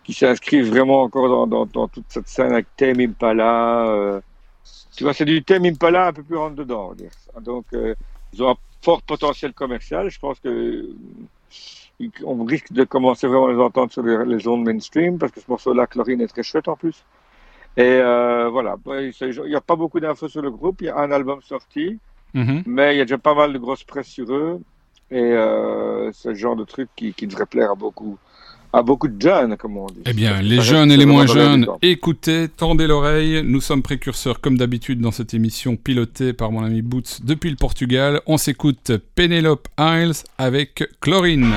qui s'inscrivent vraiment encore dans, dans, dans toute cette scène avec Tame Impala. Tu vois, c'est du Tame Impala un peu plus rentre dedans. Donc, euh, ils ont un fort potentiel commercial. Je pense que euh, on risque de commencer vraiment à les entendre sur les, les zones mainstream parce que ce morceau-là, Chlorine, est très chouette en plus. Et euh, voilà, il n'y a pas beaucoup d'infos sur le groupe. Il y a un album sorti. Mhm. Mais il y a déjà pas mal de grosses presse sur eux. Et euh, c'est le genre de truc qui, qui devrait plaire à beaucoup, à beaucoup de jeunes, comme on dit. Eh bien, les jeunes et les moins jeunes, écoutez, tendez l'oreille. Nous sommes précurseurs, comme d'habitude, dans cette émission pilotée par mon ami Boots depuis le Portugal. On s'écoute Penelope Isles avec Chlorine.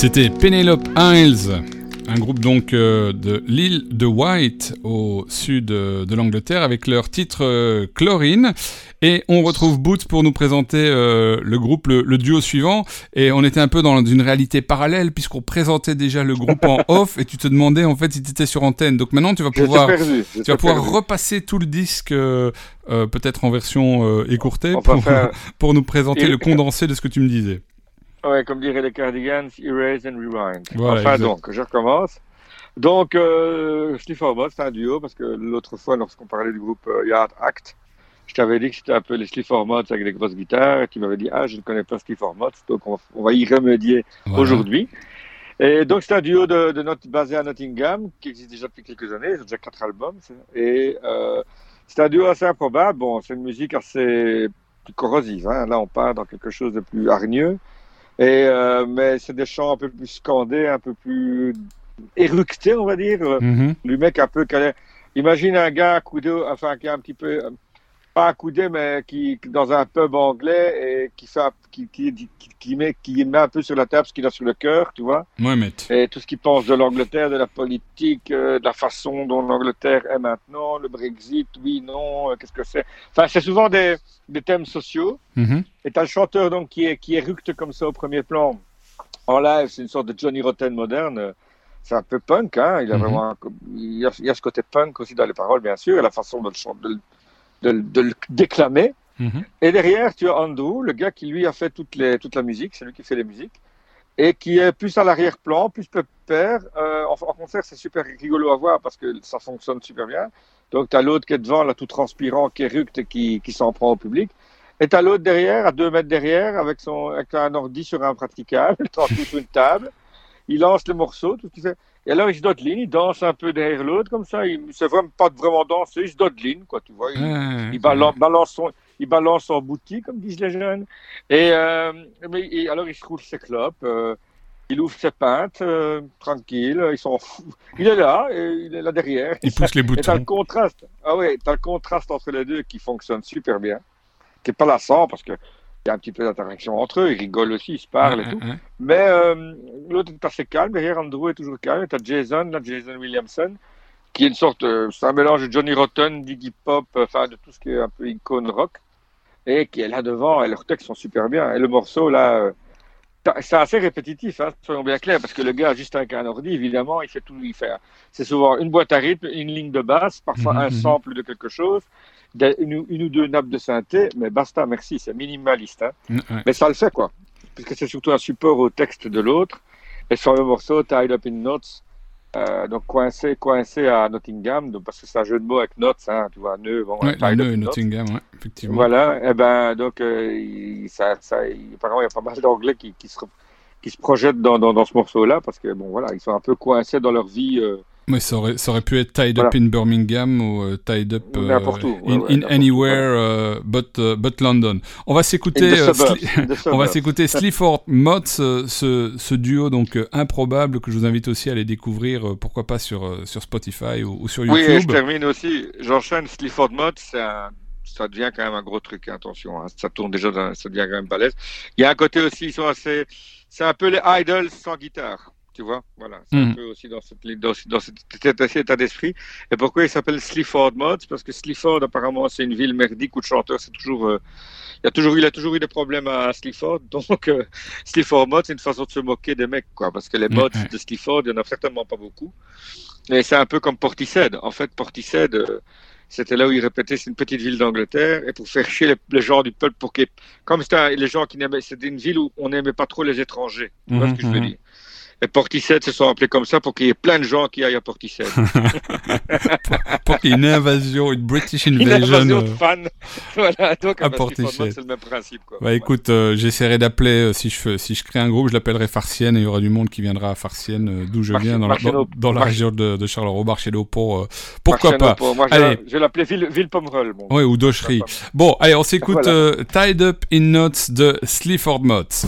C'était Penelope Hiles, un groupe donc euh, de l'île de White au sud euh, de l'Angleterre avec leur titre euh, Chlorine. Et on retrouve Boots pour nous présenter le groupe, le, le duo suivant. Et on était un peu dans une réalité parallèle puisqu'on présentait déjà le groupe en [laughs] off et tu te demandais en fait si tu étais sur antenne. Donc maintenant tu vas pouvoir, perdu. tu vas pouvoir perdu. repasser tout le disque peut-être en version écourtée pour, faire- [laughs] pour nous présenter Et- le condensé de ce que tu me disais. Ouais, comme diraient les Cardigans, erase and rewind. Voilà, enfin exact. donc, je recommence. Donc, euh, Mods, c'est un duo parce que l'autre fois, lorsqu'on parlait du groupe euh, Yard Act, je t'avais dit que c'était un peu les Sleep for Mods avec des grosses guitares et tu m'avais dit, ah, je ne connais pas Sleep for Mods, donc on, on va y remédier Voilà. aujourd'hui. Et donc, c'est un duo de, de not- basé à Nottingham qui existe déjà depuis quelques années. Ils ont déjà quatre albums. Et euh, c'est un duo assez improbable. Bon, c'est une musique assez plus corrosive. hein. Là, on part dans quelque chose de plus hargneux. Et, euh, mais c'est des chants un peu plus scandés, un peu plus éructés, on va dire. Mhm. Le mec un peu calé. Imagine un gars accoudé, enfin, qui est un petit peu, euh, pas accoudé, mais qui, dans un pub anglais et qui fait, un- qui, qui, qui, qui met, qui met un peu sur la table ce qu'il a sur le cœur, tu vois. Mohamed. Et tout ce qu'il pense de l'Angleterre, de la politique, euh, de la façon dont l'Angleterre est maintenant, le Brexit, oui, non, euh, qu'est-ce que c'est. Enfin, c'est souvent des, des thèmes sociaux. Mhm. Et t'as le chanteur donc qui est qui éructe comme ça au premier plan. En live, c'est une sorte de Johnny Rotten moderne. C'est un peu punk, hein. Il a Mhm. vraiment, un- il y a, il y a ce côté punk aussi dans les paroles, bien sûr, et la façon de le, chan- de, le- de le- de le déclamer. Mhm. Et derrière, tu as Andrew, le gars qui lui a fait toutes les, toute la musique, c'est lui qui fait les musiques, et qui est plus à l'arrière-plan, plus pépère. Euh, en, en concert, c'est super rigolo à voir parce que ça fonctionne super bien. Donc, tu as l'autre qui est devant, là, tout transpirant, qui éructe qui, qui s'en prend au public. Et t'as l'autre derrière, à deux mètres derrière, avec, son, avec un ordi sur un praticable, [laughs] tranquille sur une table. Il lance le morceau, tout ce qu'il fait. Et alors, il se dodeline, il danse un peu derrière l'autre, comme ça. Il ne sait vraiment pas vraiment danser, il se dodeline, quoi, tu vois. Il, il balance, balance son, il balance son boutique, comme disent les jeunes. Et, euh, et alors, il se roule ses clopes, euh, il ouvre ses pintes, euh, tranquille, il s'en fout. Il est là, et il est là derrière. Il pousse les Et t'as le boutons. contraste. Ah ouais, t'as le contraste entre les deux qui fonctionne super bien. Qui est pas lassant parce que il y a un petit peu d'interaction entre eux, ils rigolent aussi, ils se parlent et Ouais, tout. ouais. Mais euh, l'autre est assez calme, derrière Andrew est toujours calme. T'as Jason, là, Jason Williamson, qui est une sorte, euh, c'est un mélange de Johnny Rotten, d'Iggy Pop, enfin de tout ce qui est un peu icône rock, et qui est là devant, et leurs textes sont super bien. Et le morceau, là, euh, c'est assez répétitif, hein, soyons bien clairs, parce que le gars, juste avec un ordi, évidemment, il fait tout, il fait, c'est souvent une boîte à rythme, une ligne de basse, parfois Mhm, un mhm. sample de quelque chose, une, une ou deux nappes de synthé, mais basta, merci, c'est minimaliste. Hein. Ouais. Mais ça le fait, quoi. Puisque c'est surtout un support au texte de l'autre. Et sur le morceau Tied Up in Knots, euh, donc coincé, coincé à Nottingham, donc, parce que c'est un jeu de mots avec Knots, hein, tu vois, nœud, bon, Ouais, nœud et. Nottingham, ouais, effectivement. Voilà, et ben, donc, euh, il, ça, ça, il- apparemment, il y a pas mal d'anglais qui, qui, se, qui se projettent dans, dans, dans ce morceau-là, parce que, bon, voilà, ils sont un peu coincés dans leur vie. euh, Ouais, ça aurait, ça aurait pu être Tied Voilà. Up in Birmingham ou euh, Tied Up euh, n'importe où, ouais, in, ouais, in anywhere euh, but, euh, but London. On va s'écouter euh, [laughs] on va s'écouter Sleaford Mods, ce, ce, ce duo donc euh, improbable que je vous invite aussi à aller découvrir, euh, pourquoi pas sur, euh, sur Spotify ou, ou sur Oui, et je YouTube. termine aussi. J'enchaîne Sleaford Mod, c'est un- ça devient quand même un gros truc, hein, attention. hein. Ça tourne déjà, dans- ça devient quand même balèze. Il y a un côté aussi, ils sont assez. C'est un peu les idols sans guitare. Tu vois, voilà. C'est Mhm. un peu aussi dans, cette, dans, dans cet état, d'esprit. Et pourquoi il s'appelle Sleaford Mod Parce que Sleaford, apparemment, c'est une ville merdique où le chanteur, c'est toujours. euh, il, a toujours, il a toujours eu des problèmes à Sleaford. [laughs] Donc, euh, Sleaford Mod, c'est une façon de se moquer des mecs, quoi. Parce que les mods de Sleaford, il n'y en a certainement pas beaucoup. Et c'est un peu comme Portishead. En fait, Portishead, euh, c'était là où il répétait, c'est une petite ville d'Angleterre, et pour faire chier les, les gens du peuple, pour qu'ils, comme c'était les gens qui n'aimaient, c'était une ville où on n'aimait pas trop les étrangers. Tu vois ce que je veux mhm. dire? Et Portishead se sont appelés comme ça pour qu'il y ait plein de gens qui aillent à Portishead. [laughs] Pour qu'il y ait une invasion, une British Une invasion. invasion euh, de fans. [laughs] voilà, donc à à Portishead, Portishead. c'est le même principe. Quoi. Bah écoute, euh, j'essaierai d'appeler, euh, si, je fais, si je crée un groupe, je l'appellerai Farcienne et il y aura du monde qui viendra à Farcienne, d'où je viens, dans la, dans, région de, de Charleroi, Marchello, pour, euh, pourquoi Marciano, pas. pour- Moi, je, Allez. je vais l'appeler Ville, Ville Pomerol. Bon. Ouais, ou Dochery. Bon, allez, on s'écoute Voilà. Tied Up in Knots de Sleaford Mods.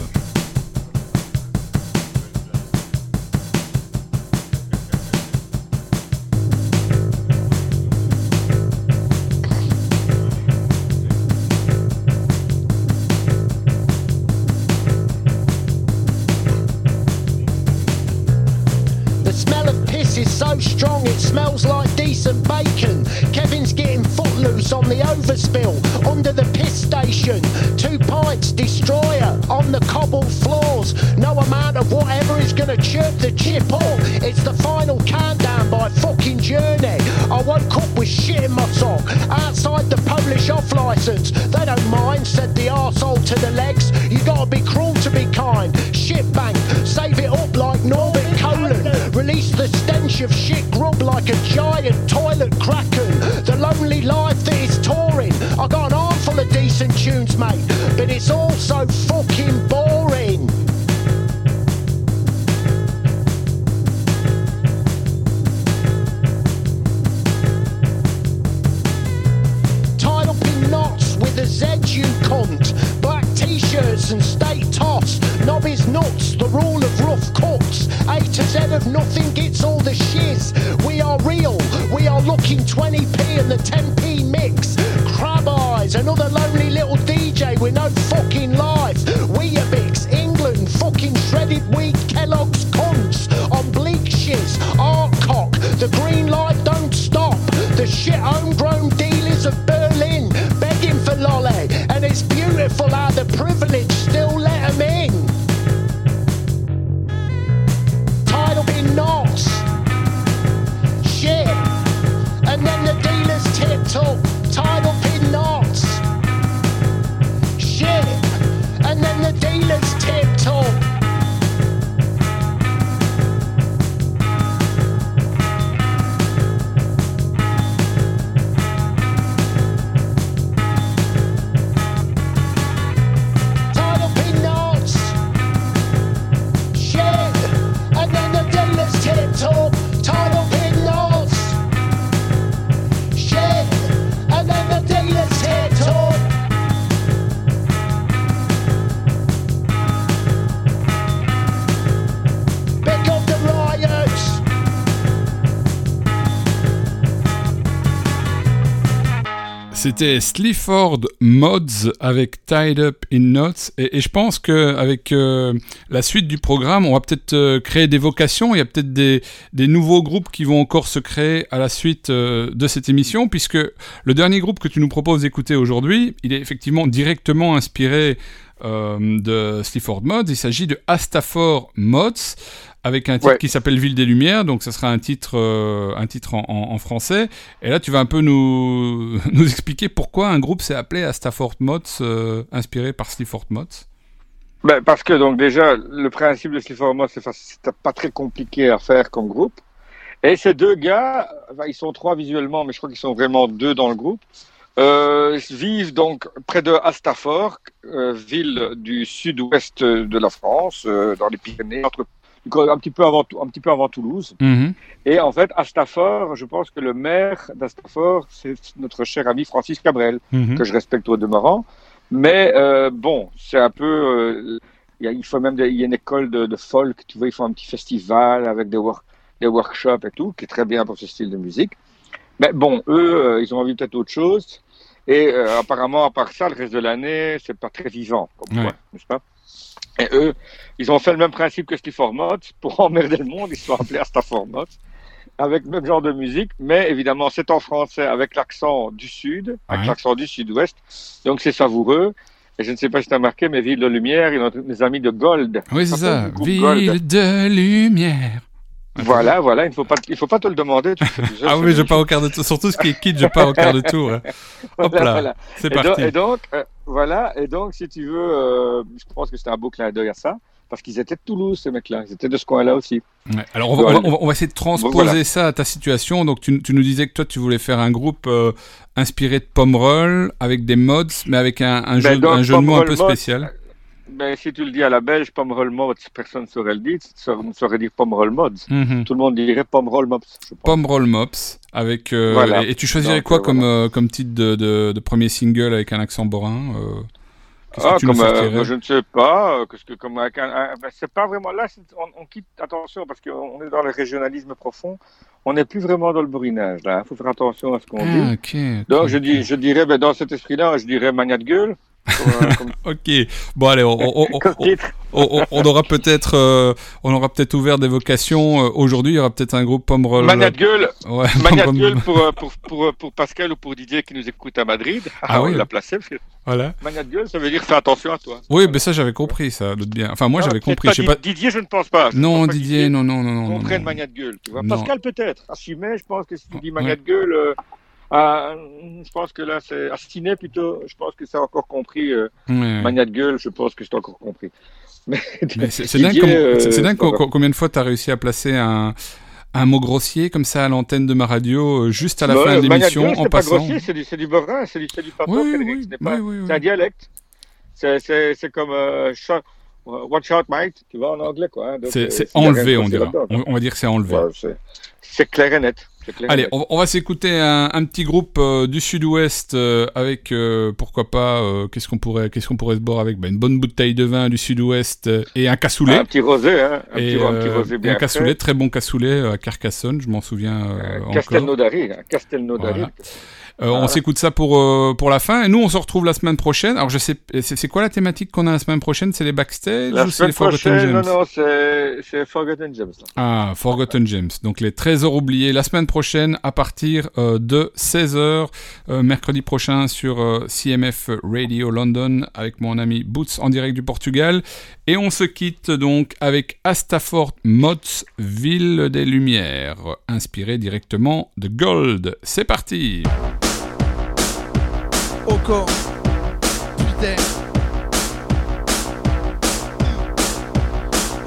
Gonna chirp the chip up. It's the final countdown by fucking journey. I woke up with shit in my sock outside the Polish off license. They don't mind, said the arsehole to the legs. You gotta be cruel to be kind. Shit bank, save it up like Norbert Colon. Release the stench of shit grub like a giant toilet kraken. The lonely life that is touring. I got an armful of decent tunes, mate, but it's all so fucking t-shirts and steak toss. Nobby's nuts, the rule of rough cuts. A to Z of nothing gets all the shiz. We are real, we are looking 20p and the 10p mix. Crab eyes, another lonely little DJ with no fucking life. Weetabix, England, fucking shredded wheat, Kellogg's cunts. C'était Sleaford Mods avec Tied Up in Knots et, je pense que avec euh, la suite du programme, on va peut-être euh, créer des vocations. Il y a peut-être des, nouveaux groupes qui vont encore se créer à la suite euh, de cette émission, puisque le dernier groupe que tu nous proposes d'écouter aujourd'hui, il est effectivement directement inspiré de Sleaford Mods. Il s'agit de Astafor Mods avec un titre Ouais. qui s'appelle Ville des Lumières, donc ça sera un titre, euh, un titre en, en- en français. Et là, tu vas un peu nous, [laughs] nous expliquer pourquoi un groupe s'est appelé Astafor Mods, euh, inspiré par Sleaford Mods. Ben, parce que donc déjà, le principe de Sleaford Mods, c'est pas très compliqué à faire comme groupe. Et ces deux gars, ils sont trois visuellement, mais je crois qu'ils sont vraiment deux dans le groupe, euh, vivent donc près de Astafor, euh, ville du sud-ouest de la France, euh, dans les Pyrénées, entre, un petit peu avant, un petit peu avant Toulouse. Et en fait, Astafor, je pense que le maire d'Astafor, c'est notre cher ami Francis Cabrel Mhm. que je respecte au demeurant. Mais euh, bon, c'est un peu. euh, il y a- il faut même il y a une école de, de folk, tu vois, ils font un petit festival avec des, wor- des workshops et tout, qui est très bien pour ce style de musique. Mais bon, eux, euh, ils ont envie peut-être autre chose. Et euh, apparemment, à part ça, le reste de l'année, c'est pas très vivant, comme Ouais. n'est-ce pas? Et eux, ils ont fait le même principe que Mods. Pour emmerder le monde, ils se sont appelés Mods. Avec le même genre de musique, mais évidemment, c'est en français avec l'accent du sud, avec Ouais. l'accent du sud-ouest. Donc, c'est savoureux. Et je ne sais pas si tu as remarqué, mais Ville de Lumière, ils ont des amis de Gold. Oui, c'est Ça Gold. Ville de lumière. Voilà, voilà, il ne faut pas, il faut pas te le demander. Tu le fais déjà, Ah oui, je pars au quart de tour. Surtout ce qui est kit, je pars au quart de tour. [laughs] Hop Voilà, là, voilà. c'est parti. et donc, euh, voilà, et donc, si tu veux, euh, je pense que c'était un beau clin d'œil à ça, parce qu'ils étaient de Toulouse, ces mecs-là, ils étaient de ce coin-là aussi. Ouais. Alors on va, on, va, on va- on va essayer de transposer Voilà. ça à ta situation. Donc tu, tu nous disais que toi tu voulais faire un groupe euh, inspiré de Pomerol avec des mods, mais avec un, un jeu, Ben, donc, un jeu de mots un peu spécial. Ben, si tu le dis à la belge, Pomerol Mods, personne ne saurait le dire, ne saurait dire Pomerol Mods. Mhm. Tout le monde dirait Pomerol pense. Pomerol Mops avec euh, Voilà. et, et tu choisirais Donc, quoi euh, comme euh, comme titre de, de, de premier single avec un accent borin euh, Ah, que tu comme, euh, je ne sais pas, qu'est-ce que, comme ben, c'est pas vraiment là, on, on quitte, attention, parce qu'on est dans le régionalisme profond, on n'est plus vraiment dans le bourrinage, là, il faut faire attention à ce qu'on Ah, dit. Donc, je dirais, ben, dans cet esprit-là, je dirais Mania de gueule, Comme, euh, [laughs] Ok. Bon allez, on, on- on- on- on- on- on aura peut-être, euh, on aura peut-être ouvert des vocations. euh, Aujourd'hui, il y aura peut-être un groupe Pomerol. Mania de gueule, Ouais, Mania de gueule pour, euh, pour, pour, euh, pour Pascal ou pour Didier qui nous écoute à Madrid. Ah oui. on l'a placé. parce que Voilà. Mania de gueule, ça veut dire fais attention à toi. Oui, mais ça j'avais compris, ça, doute bien. Enfin, moi j'avais compris. Je sais pas. Didier, je ne pense pas. Je Non, pense pas Didier, non, non, non, non. non, comprenne non. Mania de gueule. Tu vois. Non. Pascal peut-être. Assumé, je pense que si tu dis Ouais. Mania de gueule, euh, ah, je pense que là c'est Astiné plutôt. Je pense que a encore compris. euh, Ouais. Mania de gueule, je pense que c'est encore compris. [laughs] Mais, Mais c'est c'est dingue, comme- euh, c'est- c'est dingue c'est co- combien de fois tu as réussi à placer un, un mot grossier comme ça à l'antenne de ma radio euh, juste à la Bah, fin de l'émission en c'est pas passant. grossier, c'est du, c'est du bovin, c'est du, c'est du patois, Oui, c'est un dialecte. C'est, c'est, c'est comme euh, shot- euh, watch out mate, tu vois en anglais quoi. hein. C'est c'est enlevé, on dirait. On, on va dire que c'est enlevé. Ouais, c'est, c'est clair et net. Clair et Allez, on, on va s'écouter un, un petit groupe euh, du sud-ouest euh, avec, euh, pourquoi pas, qu'est-ce qu'on pourrait, qu'est-ce qu'on pourrait se boire avec? Bah, Une bonne bouteille de vin du sud-ouest et un cassoulet. un petit rosé, hein, un, et petit, un petit rosé et bien un cassoulet, très bon cassoulet à Carcassonne, je m'en souviens. Castelnaudary, hein, Castelnaudary. Voilà. Euh, On s'écoute ça pour, euh, pour la fin. Et nous, on se retrouve la semaine prochaine. Alors, je sais, c'est quoi la thématique qu'on a la semaine prochaine? C'est les backstage La ou c'est les Forgotten prochaine, Gems? non, non, c'est, Forgotten Gems. là. Ah, Forgotten Gems. Donc, les trésors oubliés la semaine prochaine à partir euh, de 16h, euh, mercredi prochain sur CMF Radio London avec mon ami Boots en direct du Portugal. Et on se quitte donc avec Astafort Mots, Ville des Lumières, inspiré directement de Gold. C'est parti! Encore. Putain.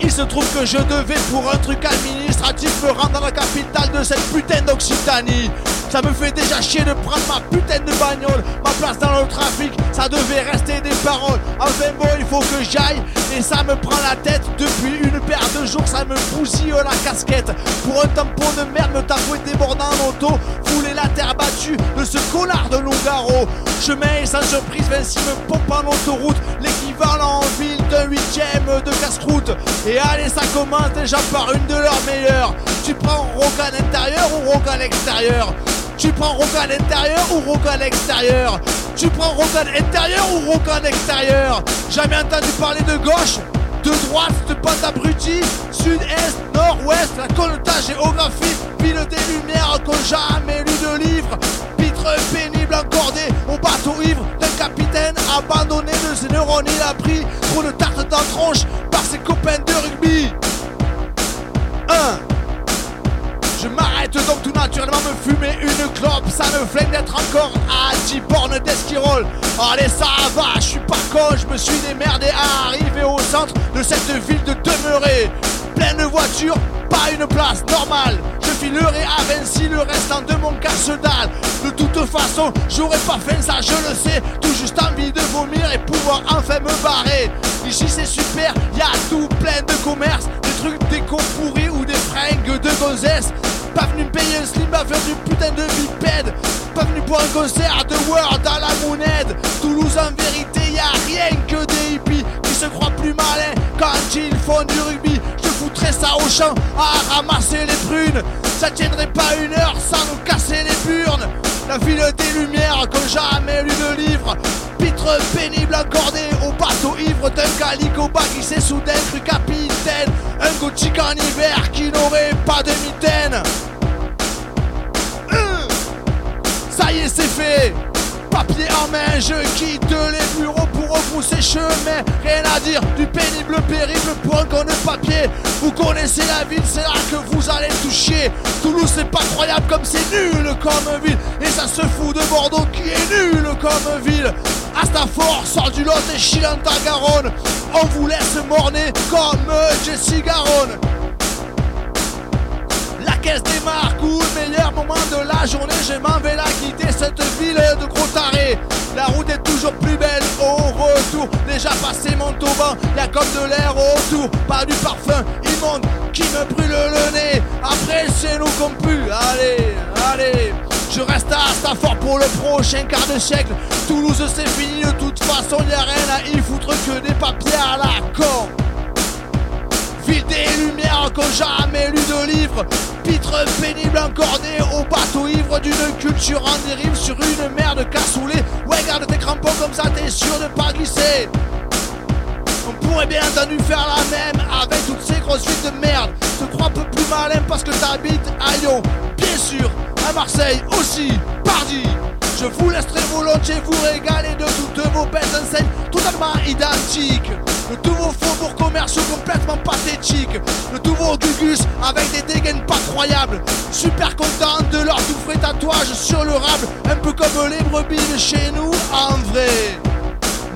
Il se trouve que je devais pour un truc administratif me rendre dans la capitale de cette putain d'Occitanie. Ça me fait déjà chier de prendre ma putain de bagnole, ma place dans le trafic, ça devait rester des paroles. Enfin bon, il faut que j'aille et ça me prend la tête depuis une paire de jours, ça me bousille la casquette. Pour un tampon de merde, me tatouer débordant en auto, fouler la terre battue de ce connard de Longaro. Chemin et sans surprise, Vinci me pompe en autoroute, l'équivalent en ville d'un huitième de casse-croûte. Et allez, ça commence déjà par une de leurs meilleures. Tu prends Rogan intérieur ou Rogan extérieur? Tu prends Rogan intérieur ou Rogan extérieur Tu prends Rogan intérieur ou Rogan extérieur Jamais entendu parler de gauche de droite, de bande abruti, sud-est, nord-ouest, la connotation géographique, ville des lumières qu'on jamais lu de livre, pitre pénible encordé au bateau ivre d'un capitaine abandonné de ses neurones, il a pris trop de tartes dans la tronche par ses copains de rugby. 1. Je m'arrête donc tout naturellement me fumer une clope. Ça me flingue d'être encore à 10 bornes d'esquirol. Allez ça va, je suis pas con, je me suis démerdé à arriver au centre de cette ville de demeurer Pleine de voitures, pas une place normale. Je filerai à Vinci le restant de mon casse-dalle. De toute façon, j'aurais pas fait ça, je le sais. Tout juste envie de vomir et pouvoir enfin me barrer. Ici c'est super, y a tout plein de commerce Des trucs déco pourris ou des fringues de gonzesse. Pas venu payer un slim à faire du putain de bipède. Pas venu pour un concert de World à la monnaie. Toulouse en vérité y a rien que des hippies Qui se croient plus malins quand ils font du rugby Ça au champ à ramasser les prunes. Ça tiendrait pas une heure sans nous casser les burnes. La ville des lumières comme jamais lu de livre. Pitre pénible encordé au bateau ivre d'un calico bas qui s'est soudain cru capitaine. Un gothique en hiver qui n'aurait pas de mitaine. Hum. Ça y est c'est fait Papier en main, je quitte les bureaux pour repousser chemin. Rien à dire du pénible périple pour un con de papier. Vous connaissez la ville, c'est là que vous allez toucher. Toulouse c'est pas croyable comme c'est nul comme ville. Et ça se fout de Bordeaux qui est nul comme ville. Astafort sort du lot et chie dans ta Garonne. On vous laisse morner comme Jessie Garonne caisse démarre, coup, le meilleur moment de la journée, je m'en vais la quitter cette ville de gros tarés. La route est toujours plus belle au retour, déjà passé mon tauban, y a comme de l'air autour, pas du parfum immonde qui me brûle le nez. Après c'est nous qu'on pue, allez, allez. Je reste à Stafford pour le prochain quart de siècle. Toulouse c'est fini de toute façon, y a rien à y foutre que des papiers à la con. Des lumières qu'ont jamais lu de livre Pitre pénible encordé au bateau ivre d'une culture en dérive sur une mer de cassoulet Ouais garde tes crampons comme ça t'es sûr de pas glisser on pourrait bien entendu faire la même avec toutes ces grosses villes de merde. Te crois un peu plus malin parce que t'habites à Lyon, bien sûr, à Marseille aussi, pardi. Je vous laisserai volontiers vous régaler de toutes vos belles enseignes totalement identiques. Le tout vos faubourgs commerciaux complètement pathétiques. Le vos gugus avec des dégaines pas croyables. Super content de leur tout frais tatouage sur le rable. Un peu comme les brebis chez nous en vrai.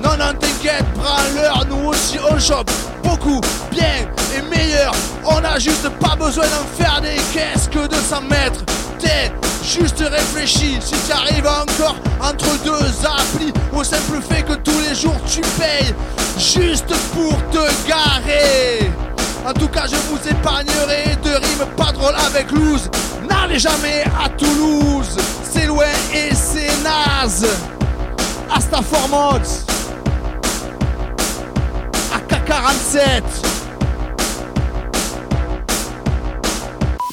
Non, non, t'inquiète, prends-leur, nous aussi on chope beaucoup, bien et meilleur. On a juste pas besoin d'en faire des caisses que de s'en mettre. T'es juste réfléchi si tu arrives encore entre deux applis au simple fait que tous les jours tu payes juste pour te garer. En tout cas, je vous épargnerai de rimes pas drôles avec loose. N'allez jamais à Toulouse, c'est loin et c'est naze. Hasta Formox AK-47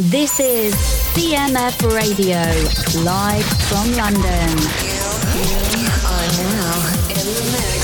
This is CMF Radio, live from London. You are now in the mix